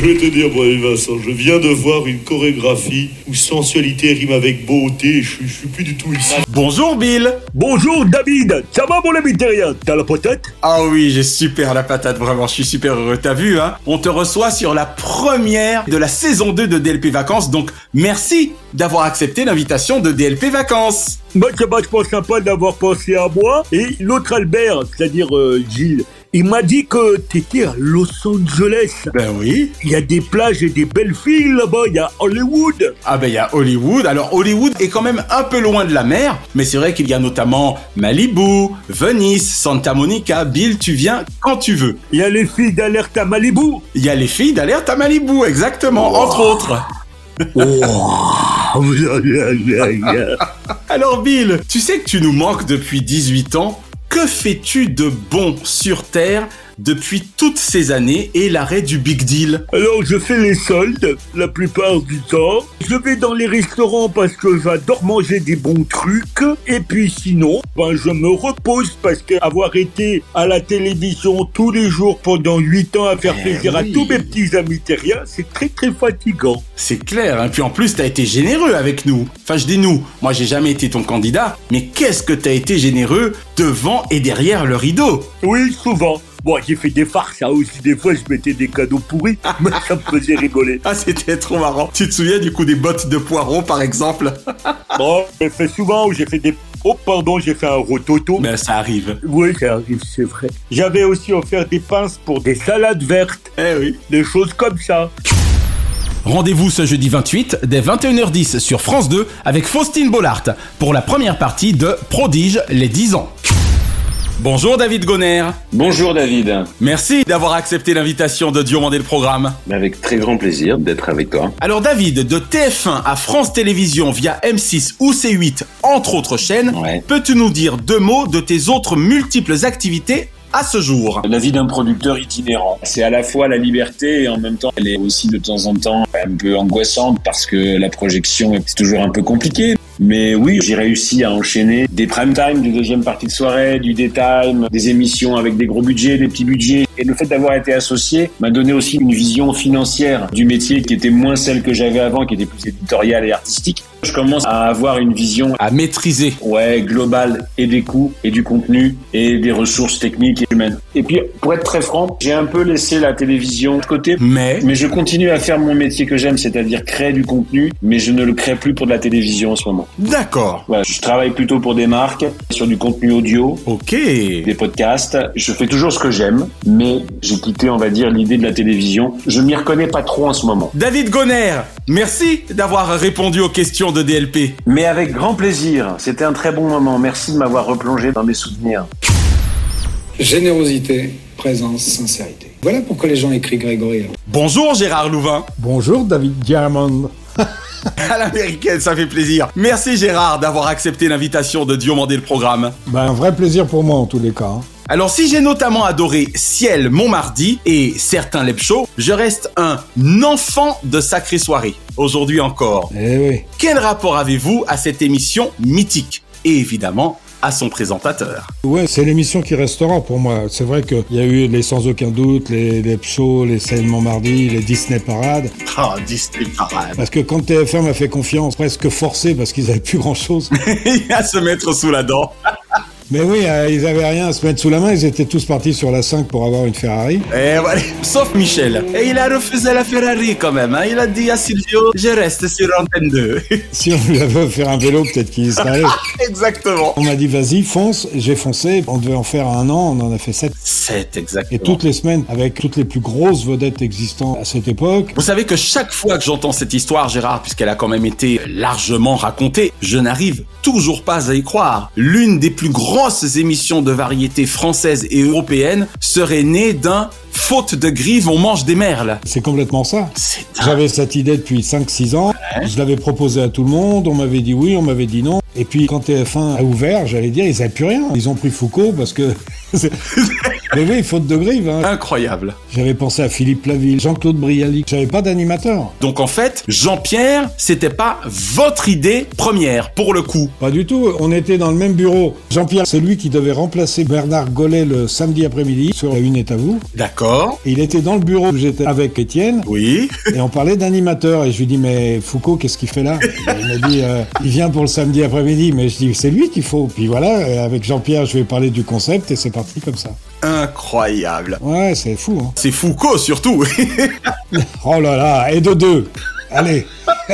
Je vais te dire, Vincent, je viens de voir une chorégraphie où sensualité rime avec beauté. Je, je suis plus du tout ici. Bonjour Bill. Bonjour David. Ça va mon ami terrien? T'as la patate? Ah oui, j'ai super la patate, vraiment. Je suis super heureux. T'as vu, hein? On te reçoit sur la première de la saison 2 de DLP Vacances. Donc, merci d'avoir accepté l'invitation de DLP Vacances. Bah, c'est vachement sympa d'avoir pensé à moi. Et l'autre Albert, c'est-à-dire euh, Gilles, il m'a dit que t'étais à Los Angeles. Ben oui. Il y a des plages et des belles filles là-bas. Il y a Hollywood. Ah ben il y a Hollywood. Alors Hollywood est quand même un peu loin de la mer, mais c'est vrai qu'il y a notamment Malibu, Venice, Santa Monica. Bill, tu viens quand tu veux. Il y a les filles d'alerte à Malibu. Il y a les filles d'alerte à Malibu, exactement, entre autres. Alors Bill, tu sais que tu nous manques depuis 18 ans. Que fais-tu de bon sur Terre? Depuis toutes ces années et l'arrêt du Big Deal Alors je fais les soldes la plupart du temps. Je vais dans les restaurants parce que j'adore manger des bons trucs. Et puis sinon, ben je me repose parce qu'avoir été à la télévision tous les jours pendant 8 ans à faire Eh plaisir oui. à tous mes petits amis terriens, c'est très très fatigant. C'est clair, hein. puis en plus t'as été généreux avec nous. Enfin je dis nous, moi j'ai jamais été ton candidat, mais qu'est-ce que t'as été généreux devant et derrière le rideau? Oui, souvent. Bon, j'ai fait des farces, hein, aussi des fois je mettais des cadeaux pourris, mais ça me faisait rigoler. Ah c'était trop marrant. Tu te souviens du coup des bottes de poireaux par exemple? Bon, j'ai fait souvent où j'ai fait des... Oh pardon, j'ai fait un rototo. Ben ça arrive. Oui, ça arrive, c'est vrai. J'avais aussi offert des pinces pour des salades vertes. Eh oui. Des choses comme ça. Rendez-vous ce jeudi 28 dès 21h10 sur France 2 avec Faustine Bollard pour la première partie de Prodige les 10 ans. Bonjour David Gonner. Bonjour David. Merci d'avoir accepté l'invitation de Diomandé le programme. Avec très grand plaisir d'être avec toi. Alors David, de TF1 à France Télévisions via M6 ou C8, entre autres chaînes, peux-tu nous dire deux mots de tes autres multiples activités à ce jour? La vie d'un producteur itinérant. C'est à la fois la liberté et en même temps, elle est aussi de temps en temps un peu angoissante parce que la projection est toujours un peu compliquée. Mais oui, j'ai réussi à enchaîner des prime time, du deuxième partie de soirée, du daytime, des émissions avec des gros budgets, des petits budgets. Et le fait d'avoir été associé m'a donné aussi une vision financière du métier qui était moins celle que j'avais avant, qui était plus éditoriale et artistique. Je commence à avoir une vision à maîtriser. Ouais, globale et des coûts et du contenu et des ressources techniques et humaines. Et puis, pour être très franc, j'ai un peu laissé la télévision de côté. Mais Mais je continue à faire mon métier que j'aime, c'est-à-dire créer du contenu, mais je ne le crée plus pour de la télévision en ce moment. D'accord. Je travaille plutôt pour des marques, sur du contenu audio, Ok. des podcasts. Je fais toujours ce que j'aime, mais j'ai quitté, on va dire, l'idée de la télévision. Je m'y reconnais pas trop en ce moment. David Gonner, merci d'avoir répondu aux questions de DLP. Mais avec grand plaisir. C'était un très bon moment. Merci de m'avoir replongé dans mes souvenirs. Générosité, présence, sincérité. Voilà pourquoi les gens écrivent Grégory. Bonjour Gérard Louvain. Bonjour David Diamond. À l'américaine, ça fait plaisir. Merci Gérard d'avoir accepté l'invitation de Diomandé le programme. Ben, un vrai plaisir pour moi en tous les cas. Alors si j'ai notamment adoré Ciel Montmardi et certains Lep Show, je reste un enfant de sacrée soirée. Aujourd'hui encore. Eh oui. Quel rapport avez-vous à cette émission mythique? Et évidemment, à son présentateur. Ouais, c'est l'émission qui restera pour moi. C'est vrai qu'il y a eu les Sans Aucun Doute, les, les les Scènes Montmardi, les Disney Parades. Ah, Disney Parade. Parce que quand TF1 m'a fait confiance, presque forcé parce qu'ils avaient plus grand chose. À se mettre sous la dent. Mais oui, euh, ils avaient rien à se mettre sous la main, ils étaient tous partis sur la 5 pour avoir une Ferrari. Et voilà, sauf Michel. Et il a refusé la Ferrari quand même. hein. Il a dit à Silvio, je reste sur Antenne 2. Si on lui avait offert un vélo, peut-être qu'il y serait. Exactement. On m'a dit vas-y, fonce, j'ai foncé. On devait en faire un an, on en a fait sept. 7 exactement. Et toutes les semaines, avec toutes les plus grosses vedettes existantes à cette époque. Vous savez que chaque fois que j'entends cette histoire, Gérard, puisqu'elle a quand même été largement racontée, je n'arrive toujours pas à y croire. L'une des plus grosses émissions de variété française et européenne serait née d'un faute de grive, on mange des merles. C'est complètement ça. J'avais cette idée depuis 5-6 ans. Je l'avais proposé à tout le monde. On m'avait dit oui, on m'avait dit non. Et puis quand TF1 a ouvert, j'allais dire, ils n'avaient plus rien. Ils ont pris Foucault parce que... Mais oui, faute de grive. hein. Incroyable. J'avais pensé à Philippe Laville, Jean-Claude Brialy. J'avais pas d'animateur. Donc en fait, Jean-Pierre, c'était pas votre idée première, pour le coup. Pas du tout. On était dans le même bureau. Jean-Pierre, c'est lui qui devait remplacer Bernard Gollet le samedi après-midi sur La Une est à vous. D'accord. Il était dans le bureau où j'étais avec Étienne. Oui. Et on parlait d'animateur. Et je lui dis, mais Foucault, qu'est-ce qu'il fait là? Il m'a dit, euh, il vient pour le samedi après-midi. Mais je dis, c'est lui qu'il faut. Puis voilà, et avec Jean-Pierre, je vais parler du concept et c'est parti comme ça. Incroyable. Ouais, c'est fou. Hein. C'est Foucault surtout. Oh là là, et de deux. Allez.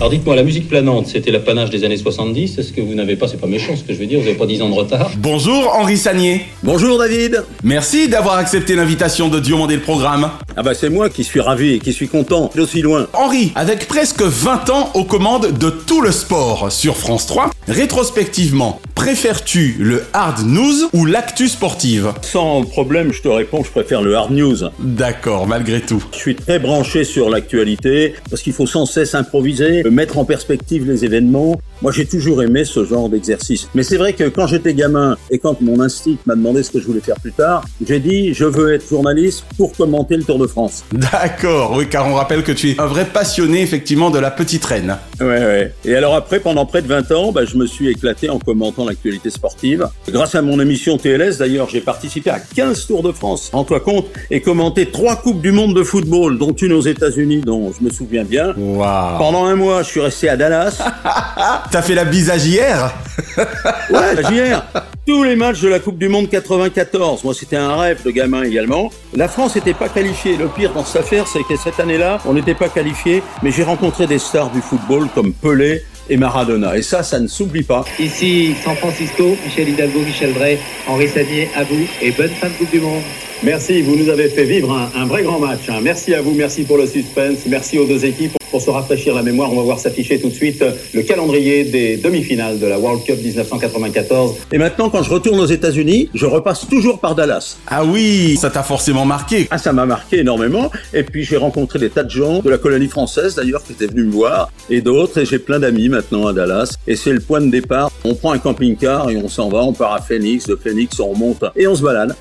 Alors dites-moi, la musique planante, c'était l'apanage des années 70. Est-ce que vous n'avez pas, c'est pas méchant ce que je veux dire, vous n'avez pas 10 ans de retard Bonjour Henri Sagnier. Bonjour David. Merci d'avoir accepté l'invitation de Diomandé le programme. Ah bah c'est moi qui suis ravi et qui suis content d'aussi loin. Henri, avec presque 20 ans aux commandes de tout le sport sur France 3, rétrospectivement, préfères-tu le hard news ou l'actu sportive Sans problème, je te réponds, je préfère le hard news. D'accord, malgré tout. Je suis très branché sur l'actualité parce qu'il faut sans cesse improviser, mettre en perspective les événements. Moi, j'ai toujours aimé ce genre d'exercice. Mais c'est vrai que quand j'étais gamin et quand mon instinct m'a demandé ce que je voulais faire plus tard, j'ai dit je veux être journaliste pour commenter le Tour de France. D'accord, oui, car on rappelle que tu es un vrai passionné effectivement de la petite reine. Ouais, ouais. Et alors après, pendant près de 20 ans, bah, je me suis éclaté en commentant l'actualité sportive. Grâce à mon émission TLS, d'ailleurs, j'ai participé à 15 Tours de France, rends-toi compte, et commenté trois Coupes du Monde de football, dont une aux États-Unis, dont je me souviens bien. Pendant un mois, je suis resté à Dallas. T'as fait la bisage hier Ouais, hier. Tous les matchs de la Coupe du Monde 94. Moi, c'était un rêve de gamin également. La France n'était pas qualifiée. Le pire dans cette affaire, c'est que cette année-là, on n'était pas qualifié, mais j'ai rencontré des stars du football comme Pelé et Maradona. Et ça, ça ne s'oublie pas. Ici San Francisco, Michel Hidalgo, Michel Drey, Henri Sadier, à vous et bonne fin de Coupe du Monde. Merci, vous nous avez fait vivre un, un vrai grand match. hein. Merci à vous, merci pour le suspense, merci aux deux équipes. Pour se rafraîchir la mémoire, on va voir s'afficher tout de suite le calendrier des demi-finales de la World Cup 1994. Et maintenant, quand je retourne aux États-Unis, je repasse toujours par Dallas. Ah oui, ça t'a forcément marqué. Ah, ça m'a marqué énormément. Et puis j'ai rencontré des tas de gens de la colonie française d'ailleurs qui étaient venus me voir et d'autres. Et j'ai plein d'amis maintenant à Dallas. Et c'est le point de départ. On prend un camping-car et on s'en va. On part à Phoenix. De Phoenix, on remonte et on se balade.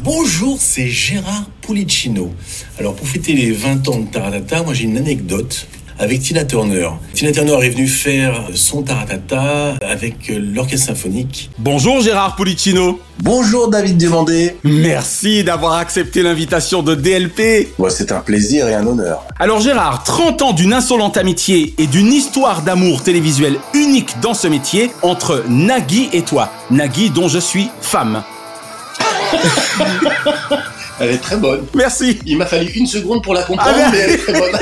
Bonjour, c'est Gérard Pulicino. Alors, pour fêter les 20 ans de Taratata, moi j'ai une anecdote avec Tina Turner. Tina Turner est venue faire son Taratata avec l'orchestre symphonique. Bonjour Gérard Policino. Bonjour David Demandé. Merci d'avoir accepté l'invitation de DLP. Moi, c'est un plaisir et un honneur. Alors Gérard, 30 ans d'une insolente amitié et d'une histoire d'amour télévisuel unique dans ce métier entre Nagui et toi. Nagui dont je suis femme. Elle est très bonne. Merci. Il m'a fallu une seconde pour la comprendre, Ah, mais elle est très bonne.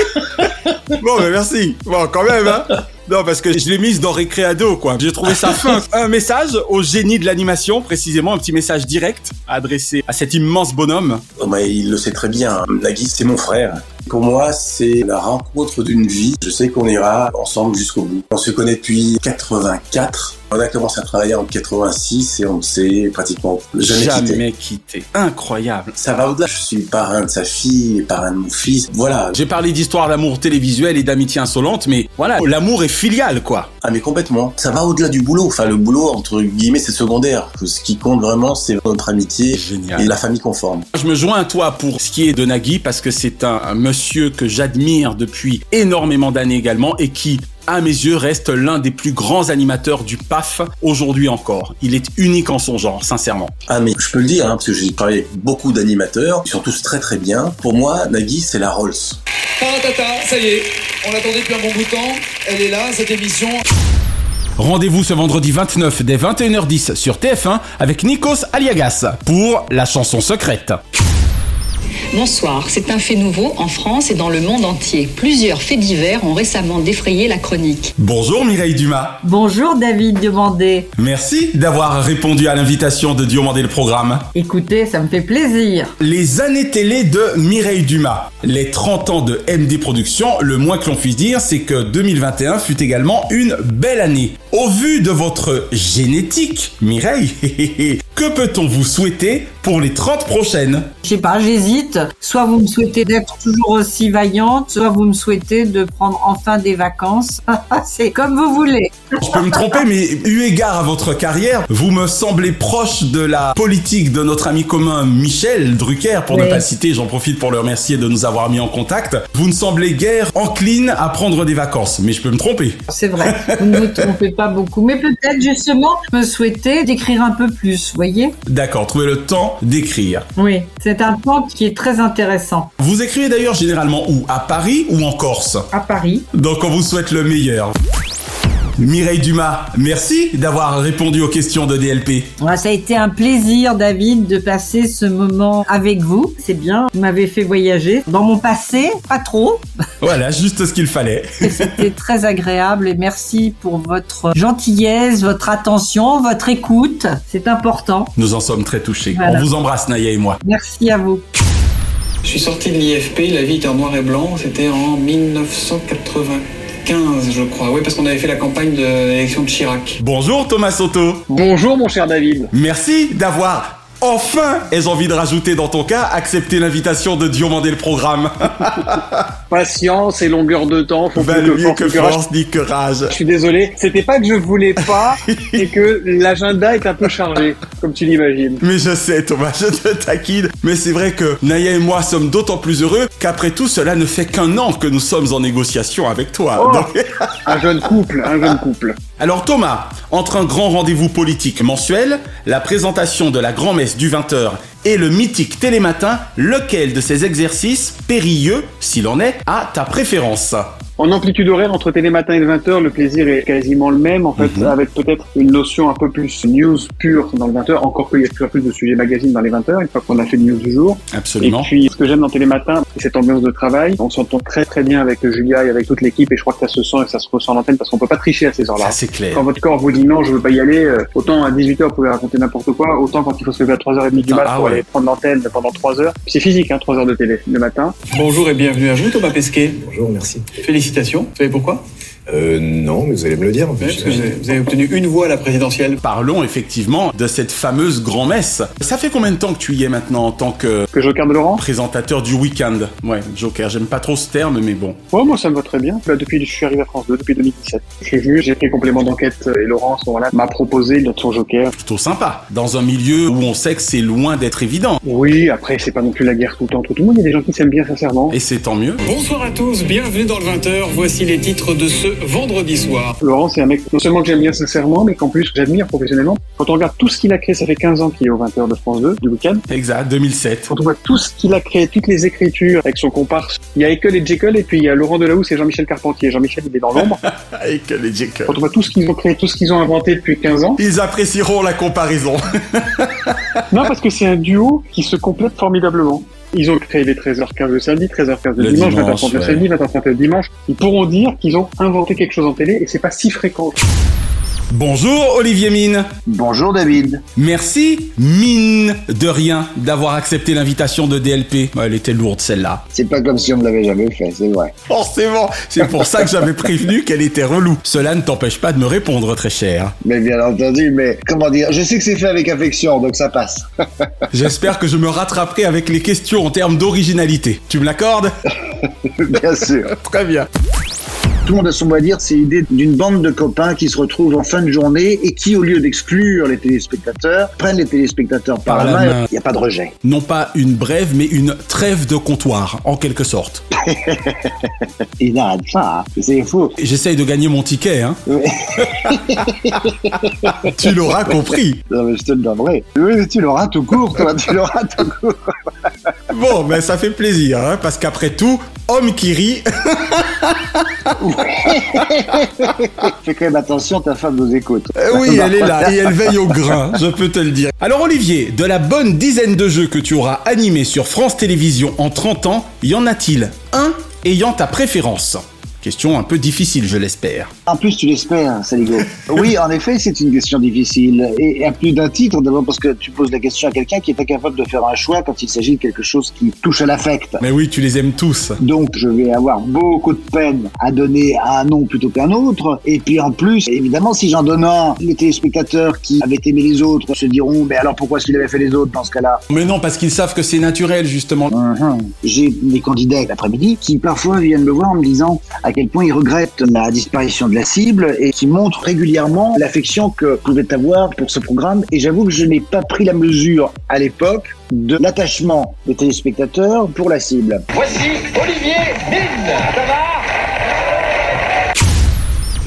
Bon, mais merci. Bon, quand même, hein. Non, parce que je l'ai mise dans Récréado, quoi. J'ai trouvé ça fin. Un message au génie de l'animation, précisément, un petit message direct adressé à cet immense bonhomme. Oh, bah, il le sait très bien. Nagui, c'est mon frère. Pour moi, c'est la rencontre d'une vie. Je sais qu'on ira ensemble jusqu'au bout. On se connaît depuis 84. On a commencé à travailler en 86 et on ne s'est pratiquement jamais, quitté. Jamais quitté. Incroyable. Ça va au-delà. Je suis parrain de sa fille, parrain de mon fils. Voilà. J'ai parlé d'histoire d'amour et d'amitié insolente, mais voilà, l'amour est filial, quoi. Ah mais complètement. Ça va au-delà du boulot. Enfin, le boulot, entre guillemets, c'est secondaire. Ce qui compte vraiment, c'est notre amitié Génial. et la famille qu'on forme. Je me joins à toi pour ce qui est de Nagui parce que c'est un, un monsieur que j'admire depuis énormément d'années également et qui, à mes yeux, reste l'un des plus grands animateurs du PAF aujourd'hui encore. Il est unique en son genre, sincèrement. Ah mais je peux le dire, hein, parce que j'ai travaillé avec beaucoup d'animateurs. Ils sont tous très très bien. Pour moi, Nagui, c'est la Rolls. Taratata, ça y est, on l'attendait depuis un bon bout de temps. Elle est là, cette émission. Rendez-vous ce vendredi 29 dès 21h10 sur TF1 avec Nikos Aliagas pour la chanson secrète. Bonsoir, c'est un fait nouveau en France et dans le monde entier. Plusieurs faits divers ont récemment défrayé la chronique. Bonjour Mireille Dumas. Bonjour David Diomandé. Merci d'avoir répondu à l'invitation de Diomandé le programme. Écoutez, ça me fait plaisir. Les années télé de Mireille Dumas. Les 30 ans de MD Productions, le moins que l'on puisse dire, c'est que 2021 fut également une belle année. Au vu de votre génétique, Mireille, que peut-on vous souhaiter pour les 30 prochaines? Je sais pas, j'hésite. Soit vous me souhaitez d'être toujours aussi vaillante, soit vous me souhaitez de prendre enfin des vacances. c'est comme vous voulez. Je peux me tromper, mais eu égard à votre carrière, vous me semblez proche de la politique de notre ami commun Michel Drucker, pour ne pas le citer, j'en profite pour le remercier de nous avoir mis en contact. Vous ne semblez guère encline à prendre des vacances, mais je peux me tromper. C'est vrai, vous ne vous trompez pas beaucoup. Mais peut-être justement me souhaiter d'écrire un peu plus, vous D'accord, trouvez le temps d'écrire. Oui, c'est un point qui est très intéressant. Vous écrivez d'ailleurs généralement où? À Paris ou en Corse? À Paris. Donc on vous souhaite le meilleur. Mireille Dumas, merci d'avoir répondu aux questions de DLP. Ouais, ça a été un plaisir, David, de passer ce moment avec vous. C'est bien, vous m'avez fait voyager dans mon passé, pas trop. Voilà, juste ce qu'il fallait. C'était très agréable et merci pour votre gentillesse, votre attention, votre écoute. C'est important. Nous en sommes très touchés. Voilà. On vous embrasse, Naya et moi. Merci à vous. Je suis sorti de l'IFP, la vie était en noir et blanc, c'était en 1995 je crois, oui parce qu'on avait fait la campagne de l'élection de Chirac. Bonjour Thomas Soto. Bonjour mon cher David. Merci d'avoir enfin, ai-je envie de rajouter dans ton cas, accepté l'invitation de Diomandé le programme. Patience et longueur de temps font plus mieux que que force ni courage. force ni que rage. Je suis désolé, c'était pas que je voulais pas et que l'agenda est un peu chargé, comme tu l'imagines. Mais je sais Thomas, je te taquine. Mais c'est vrai que Naya et moi sommes d'autant plus heureux qu'après tout cela ne fait qu'un an que nous sommes en négociation avec toi. Oh, Donc- un jeune couple, un jeune couple. Alors Thomas, entre un grand rendez-vous politique mensuel, la présentation de la grand-messe du 20h et le mythique télématin, lequel de ces exercices périlleux, s'il en est, a ta préférence? En amplitude horaire, entre télématin et le 20h, le plaisir est quasiment le même, en fait, Mhm. avec peut-être une notion un peu plus news pure dans le 20h, encore qu'il y a toujours plus de sujets magazines dans les 20h, une fois qu'on a fait le news du jour. Absolument. Et puis, ce que j'aime dans Télématin, c'est cette ambiance de travail. On s'entend très très bien avec Julia et avec toute l'équipe, et je crois que ça se sent et que ça se ressent à l'antenne parce qu'on peut pas tricher à ces heures-là. C'est clair. Quand votre corps vous dit non, je veux pas y aller, euh, autant à 18h vous pouvez raconter n'importe quoi, autant quand il faut se lever à 3h30 du Ah, mat ah pour ouais. aller prendre l'antenne pendant 3 heures. C'est physique, hein, 3 heures de télé le matin. Bonjour et bienvenue à vous Thomas Pesquet. Bonjour, merci. Félicitations. Vous savez pourquoi? Euh, non, mais vous allez me le dire. Parce que vous avez- obtenu une voix à la présidentielle. Parlons effectivement de cette fameuse grand-messe. Ça fait combien de temps que tu y es maintenant en tant que... Que Joker de Laurent Présentateur du week-end? Ouais, Joker, j'aime pas trop ce terme, mais bon. Ouais, moi ça me va très bien. Là, depuis que je suis arrivé à France 2, depuis 2017. Je suis venu, j'ai fait complément d'enquête euh, et Laurent à ce moment-là m'a proposé d'être son Joker. Plutôt sympa. Dans un milieu où on sait que c'est loin d'être évident. Oui, après c'est pas non plus la guerre tout le temps, tout le monde. Il y a des gens qui s'aiment bien sincèrement. Et c'est tant mieux. Bonsoir à tous, bienvenue dans le 20h. Voici les titres de ce vendredi soir. Laurent, c'est un mec non seulement que j'aime bien sincèrement, mais qu'en plus j'admire professionnellement. Quand on regarde tout ce qu'il a créé, ça fait 15 ans qu'il est au 20h de France 2 du week-end. Exact, 2007. Quand on voit tout ce qu'il a créé, toutes les écritures avec son comparse, il y a Ekel et Jekyll et puis il y a Laurent Delahousse et Jean-Michel Carpentier. Jean-Michel, il est dans l'ombre. Avec les Jekyll. Quand on voit tout ce qu'ils ont créé, tout ce qu'ils ont inventé depuis 15 ans. Ils apprécieront la comparaison. Non, parce que c'est un duo qui se complète formidablement. Ils ont créé les 13h15 le samedi, 13h15 le, Le dimanche, dimanche, 20h30 le samedi, 20h30 le dimanche. Ils pourront dire qu'ils ont inventé quelque chose en télé et c'est pas si fréquent. Bonjour Olivier Mine. Bonjour David. Merci, mine de rien, d'avoir accepté l'invitation de DLP. Elle était lourde celle-là. C'est pas comme si on ne l'avait jamais fait, c'est vrai. Forcément, c'est pour ça que j'avais prévenu qu'elle était relou. Cela ne t'empêche pas de me répondre, très cher. Mais bien entendu, mais comment dire, je sais que c'est fait avec affection, donc ça passe. J'espère que je me rattraperai avec les questions en termes d'originalité. Tu me l'accordes? Bien sûr. Très bien. Tout le monde a son mot à dire, c'est l'idée d'une bande de copains qui se retrouvent en fin de journée et qui, au lieu d'exclure les téléspectateurs, prennent les téléspectateurs par, Par la, main. main. Il n'y a pas de rejet. Non pas une brève, mais une trêve de comptoir, en quelque sorte. Ils n'arrêtent pas, hein. c'est fou. J'essaye de gagner mon ticket, hein. tu l'auras compris. Non, mais je te le donnerai. Oui, tu l'auras tout court, toi, tu l'auras tout court. Bon, ben ça fait plaisir, hein, parce qu'après tout, Homme qui rit. Fais quand même attention, ta femme nous écoute. Euh, oui, elle est là et elle veille au grain, je peux te le dire. Alors Olivier, de la bonne dizaine de jeux que tu auras animés sur France Télévisions en 30 ans, y en a-t-il un ayant ta préférence? Question un peu difficile, je l'espère. En plus, tu l'espères, Saligo. oui, en effet, c'est une question difficile. Et à plus d'un titre, d'abord parce que tu poses la question à quelqu'un qui est incapable de faire un choix quand il s'agit de quelque chose qui touche à l'affect. Mais oui, tu les aimes tous. Donc, je vais avoir beaucoup de peine à donner un nom plutôt qu'un autre. Et puis, en plus, évidemment, si j'en donne un, les téléspectateurs qui avaient aimé les autres se diront, mais alors pourquoi est-ce qu'il avait fait les autres dans ce cas-là? Mais non, parce qu'ils savent que c'est naturel, justement. Uh-huh. J'ai des candidats l'après-midi qui parfois viennent me voir en me disant à quel point ils regrettent la disparition de la cible et qui montrent régulièrement l'affection que pouvait avoir pour ce programme. Et j'avoue que je n'ai pas pris la mesure à l'époque de l'attachement des téléspectateurs pour la cible. Voici Olivier Mine.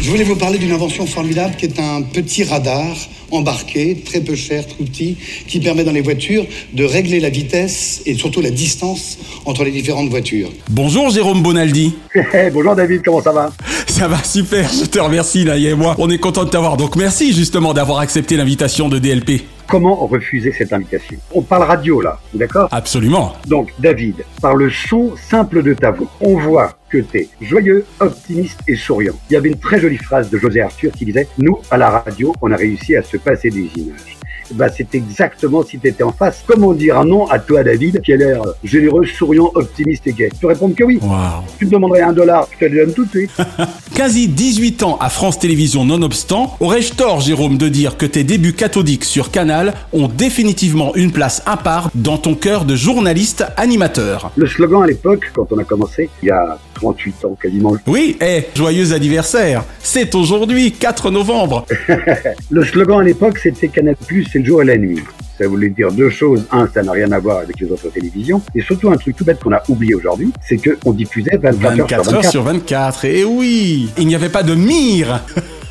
Je voulais vous parler d'une invention formidable qui est un petit radar embarqué, très peu cher, tout petit, qui permet dans les voitures de régler la vitesse et surtout la distance entre les différentes voitures. Bonjour Jérôme Bonaldi. Bonjour David, comment ça va? Ça va super, je te remercie là, et moi. On est content de t'avoir, donc merci justement d'avoir accepté l'invitation de DLP. Comment refuser cette invitation? On parle radio là, d'accord? Absolument. Donc David, par le son simple de ta voix, on voit que tu es joyeux, optimiste et souriant. Il y avait une très jolie phrase de José Arthur qui disait Nous, à la radio, on a réussi à se passer des images. Bah, c'est exactement si tu étais en face. Comment dire un nom à toi, David, qui a l'air généreux, souriant, optimiste et gay Tu réponds que oui. Tu me demanderais un dollar, je te le donne tout de suite. Quasi 18 ans à France Télévisions nonobstant, aurais-je tort, Jérôme, de dire que tes débuts cathodiques sur Canal ont définitivement une place à part dans ton cœur de journaliste animateur? Le slogan à l'époque, quand on a commencé, il y a 38 ans quasiment. Oui, eh, joyeux anniversaire C'est aujourd'hui, 4 novembre Le slogan à l'époque, c'était Canal+, c'est le jour et la nuit. Ça voulait dire deux choses. Un, ça n'a rien à voir avec les autres télévisions. Et surtout, un truc tout bête qu'on a oublié aujourd'hui, c'est qu'on diffusait 24, 24 heures sur 24. Et oui, il n'y avait pas de mire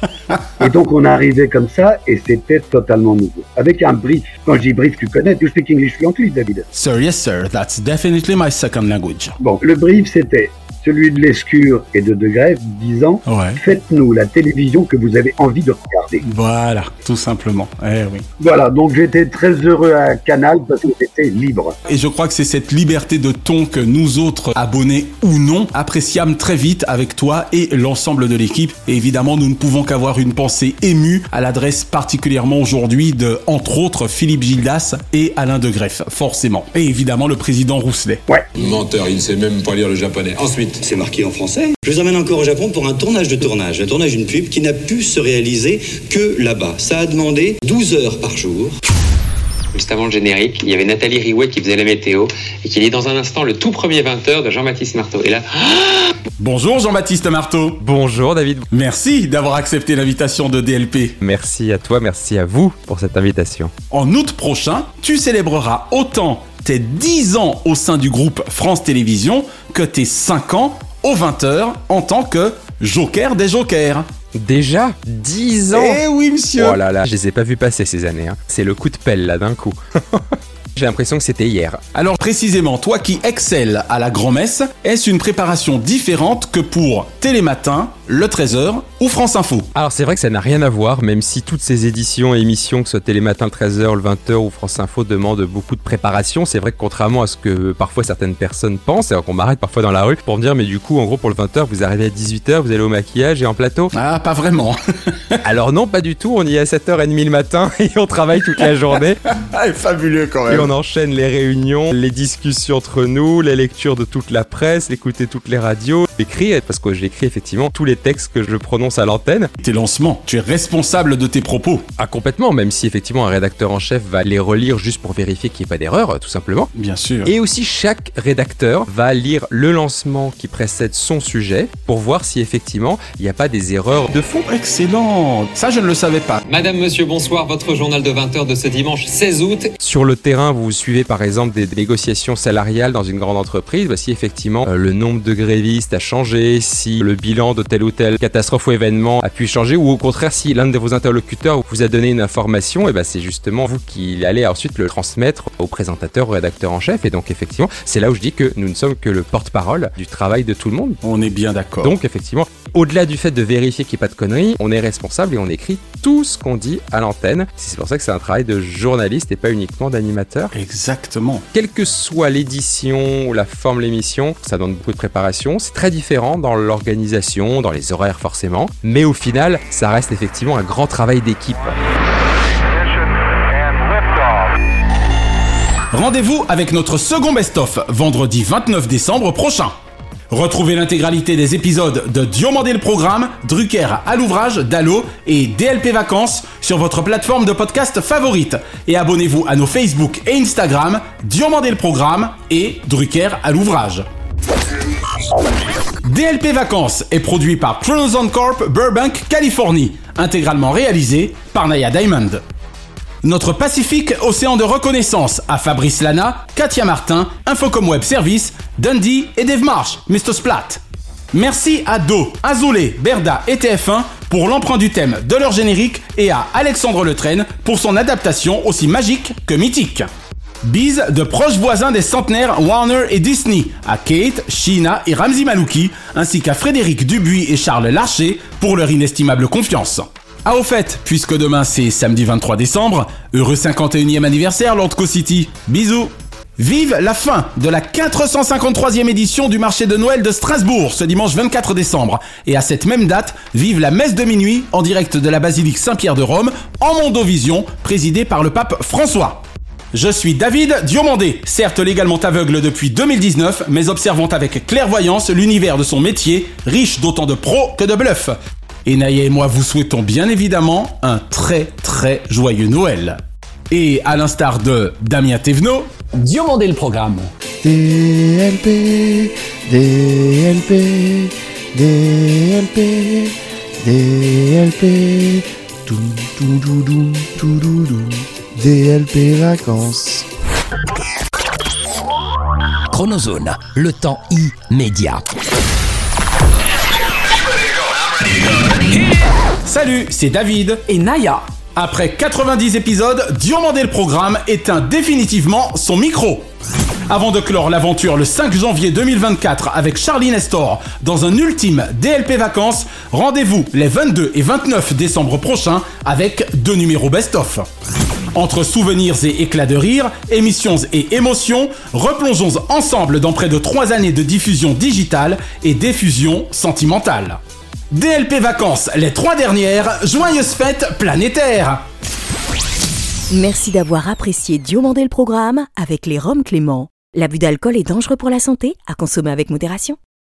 Et donc on arrivé comme ça et c'était totalement nouveau. Avec un brief. Quand je dis brief, tu connais, tu speak English fluently, David. Sir, yes sir, that's definitely my second language. Bon, le brief c'était celui de l'Escure et de De Grève disant Faites-nous la télévision que vous avez envie de regarder. Voilà, tout simplement. Eh oui. Voilà, donc j'étais très heureux à Canal parce que c'était libre. Et je crois que c'est cette liberté de ton que nous autres, abonnés ou non, appréciâmes très vite avec toi et l'ensemble de l'équipe. Et évidemment, nous ne pouvons qu'avoir une pensée émue à l'adresse particulièrement aujourd'hui de, entre autres, Philippe Gildas et Alain De Greff, forcément. Et évidemment, le président Rousselet. Ouais. Menteur, il ne sait même pas lire le japonais. Ensuite. C'est marqué en français. Je les emmène encore au Japon pour un tournage de tournage, un tournage d'une pub qui n'a pu se réaliser que là-bas. Ça a demandé 12 heures par jour. Juste avant le générique, il y avait Nathalie Riouet qui faisait la météo et qui dit dans un instant le tout premier 20h de Jean-Baptiste Marteau. Et là, Bonjour Jean-Baptiste Marteau. Bonjour David. Merci d'avoir accepté l'invitation de DLP. Merci à toi, merci à vous pour cette invitation. En août prochain, tu célébreras autant tes 10 ans au sein du groupe France Télévisions que tes 5 ans au 20h en tant que Joker des Jokers. Déjà 10 ans Eh oui, monsieur Oh là là, je les ai pas vus passer ces années. hein. C'est le coup de pelle là d'un coup. J'ai l'impression que c'était hier. Alors précisément, toi qui excelles à la grand-messe, est-ce une préparation différente que pour Télématin, Le 13h ou France Info. Alors c'est vrai que ça n'a rien à voir, même si toutes ces éditions et émissions, que ce soit Télématin le 13h, le 20h ou France Info, demandent beaucoup de préparation. C'est vrai que contrairement à ce que parfois certaines personnes pensent, alors qu'on m'arrête parfois dans la rue pour me dire mais du coup en gros pour le 20h vous arrivez à 18h, vous allez au maquillage et en plateau? Ah pas vraiment. Alors non pas du tout, on y est à 7h30 le matin et on travaille toute la journée. Ah, fabuleux quand même. Et on enchaîne les réunions, les discussions entre nous, les lectures de toute la presse, écouter toutes les radios, écrire, parce que j'écris effectivement tous les textes que je prononce à l'antenne. Tes lancements, tu es responsable de tes propos. Ah complètement, même si effectivement un rédacteur en chef va les relire juste pour vérifier qu'il n'y ait pas d'erreur, tout simplement. Bien sûr. Et aussi chaque rédacteur va lire le lancement qui précède son sujet pour voir si effectivement il n'y a pas des erreurs de fond. Excellent Ça je ne le savais pas. Madame, monsieur, bonsoir, votre journal de 20h de ce dimanche 16 août. Sur le terrain, vous suivez par exemple des négociations salariales dans une grande entreprise, bah, si effectivement euh, le nombre de grévistes a changé, si le bilan de telle ou ou tel catastrophe ou événement a pu changer, ou au contraire, si l'un de vos interlocuteurs vous a donné une information, et eh ben c'est justement vous qui allez ensuite le transmettre au présentateur, au rédacteur en chef. Et donc effectivement, c'est là où je dis que nous ne sommes que le porte-parole du travail de tout le monde. On est bien d'accord. Donc effectivement, au-delà du fait de vérifier qu'il n'y ait pas de conneries, on est responsable et on écrit tout ce qu'on dit à l'antenne. C'est pour ça que c'est un travail de journaliste et pas uniquement d'animateur. Exactement. Quelle que soit l'édition ou la forme de l'émission, ça demande beaucoup de préparation. C'est très différent dans l'organisation, dans les horaires forcément. Mais au final, ça reste effectivement un grand travail d'équipe. Rendez-vous avec notre second best-of vendredi 29 décembre prochain. Retrouvez l'intégralité des épisodes de Diomandé le Programme, Drucker à l'ouvrage, Dallo et DLP Vacances sur votre plateforme de podcast favorite. Et abonnez-vous à nos Facebook et Instagram, Diomandé le Programme et Drucker à l'ouvrage. DLP Vacances est produit par Chronoson Corp Burbank, Californie, intégralement réalisé par Naya Diamond. Notre Pacifique Océan de Reconnaissance à Fabrice Lana, Katia Martin, Infocom Web Service, Dundee et Dave Marsh, Mr. Splat. Merci à Do, Azoulay, Berda et TF1 pour l'emprunt du thème de leur générique et à Alexandre Letraine pour son adaptation aussi magique que mythique. Bise de proches voisins des centenaires Warner et Disney, à Kate, Sheena et Ramsey Malouki, ainsi qu'à Frédéric Dubuis et Charles Larcher pour leur inestimable confiance. Ah au fait, puisque demain c'est samedi 23 décembre, heureux 51e anniversaire Lord City. Bisous Vive la fin de la 453e édition du marché de Noël de Strasbourg ce dimanche 24 décembre. Et à cette même date, vive la messe de minuit en direct de la basilique Saint-Pierre de Rome en Mondovision, présidée par le pape François. Je suis David Diomandé, certes légalement aveugle depuis 2019, mais observant avec clairvoyance l'univers de son métier, riche d'autant de pros que de bluffs. Et Naya et moi vous souhaitons bien évidemment un très très joyeux Noël. Et à l'instar de Damien Thévenot, Diomandé le programme. DLP, DLP, DLP, DLP, tout, tout, tout, tout, tout, tout, tout, DLP vacances. Chronozone, le temps immédiat. Salut, c'est David et Naya. Après 90 épisodes, Diomandé le programme éteint définitivement son micro. Avant de clore l'aventure le 5 janvier 2024 avec Charlie Nestor dans un ultime DLP vacances, rendez-vous les 22 et 29 décembre prochains avec deux numéros best-of. Entre souvenirs et éclats de rire, émissions et émotions, replongeons ensemble dans près de 3 années de diffusion digitale et diffusion sentimentale. DLP Vacances, les trois dernières, joyeuses fêtes planétaires Merci d'avoir apprécié Diomandé le programme avec les Roms Clément. L'abus d'alcool est dangereux pour la santé, à consommer avec modération.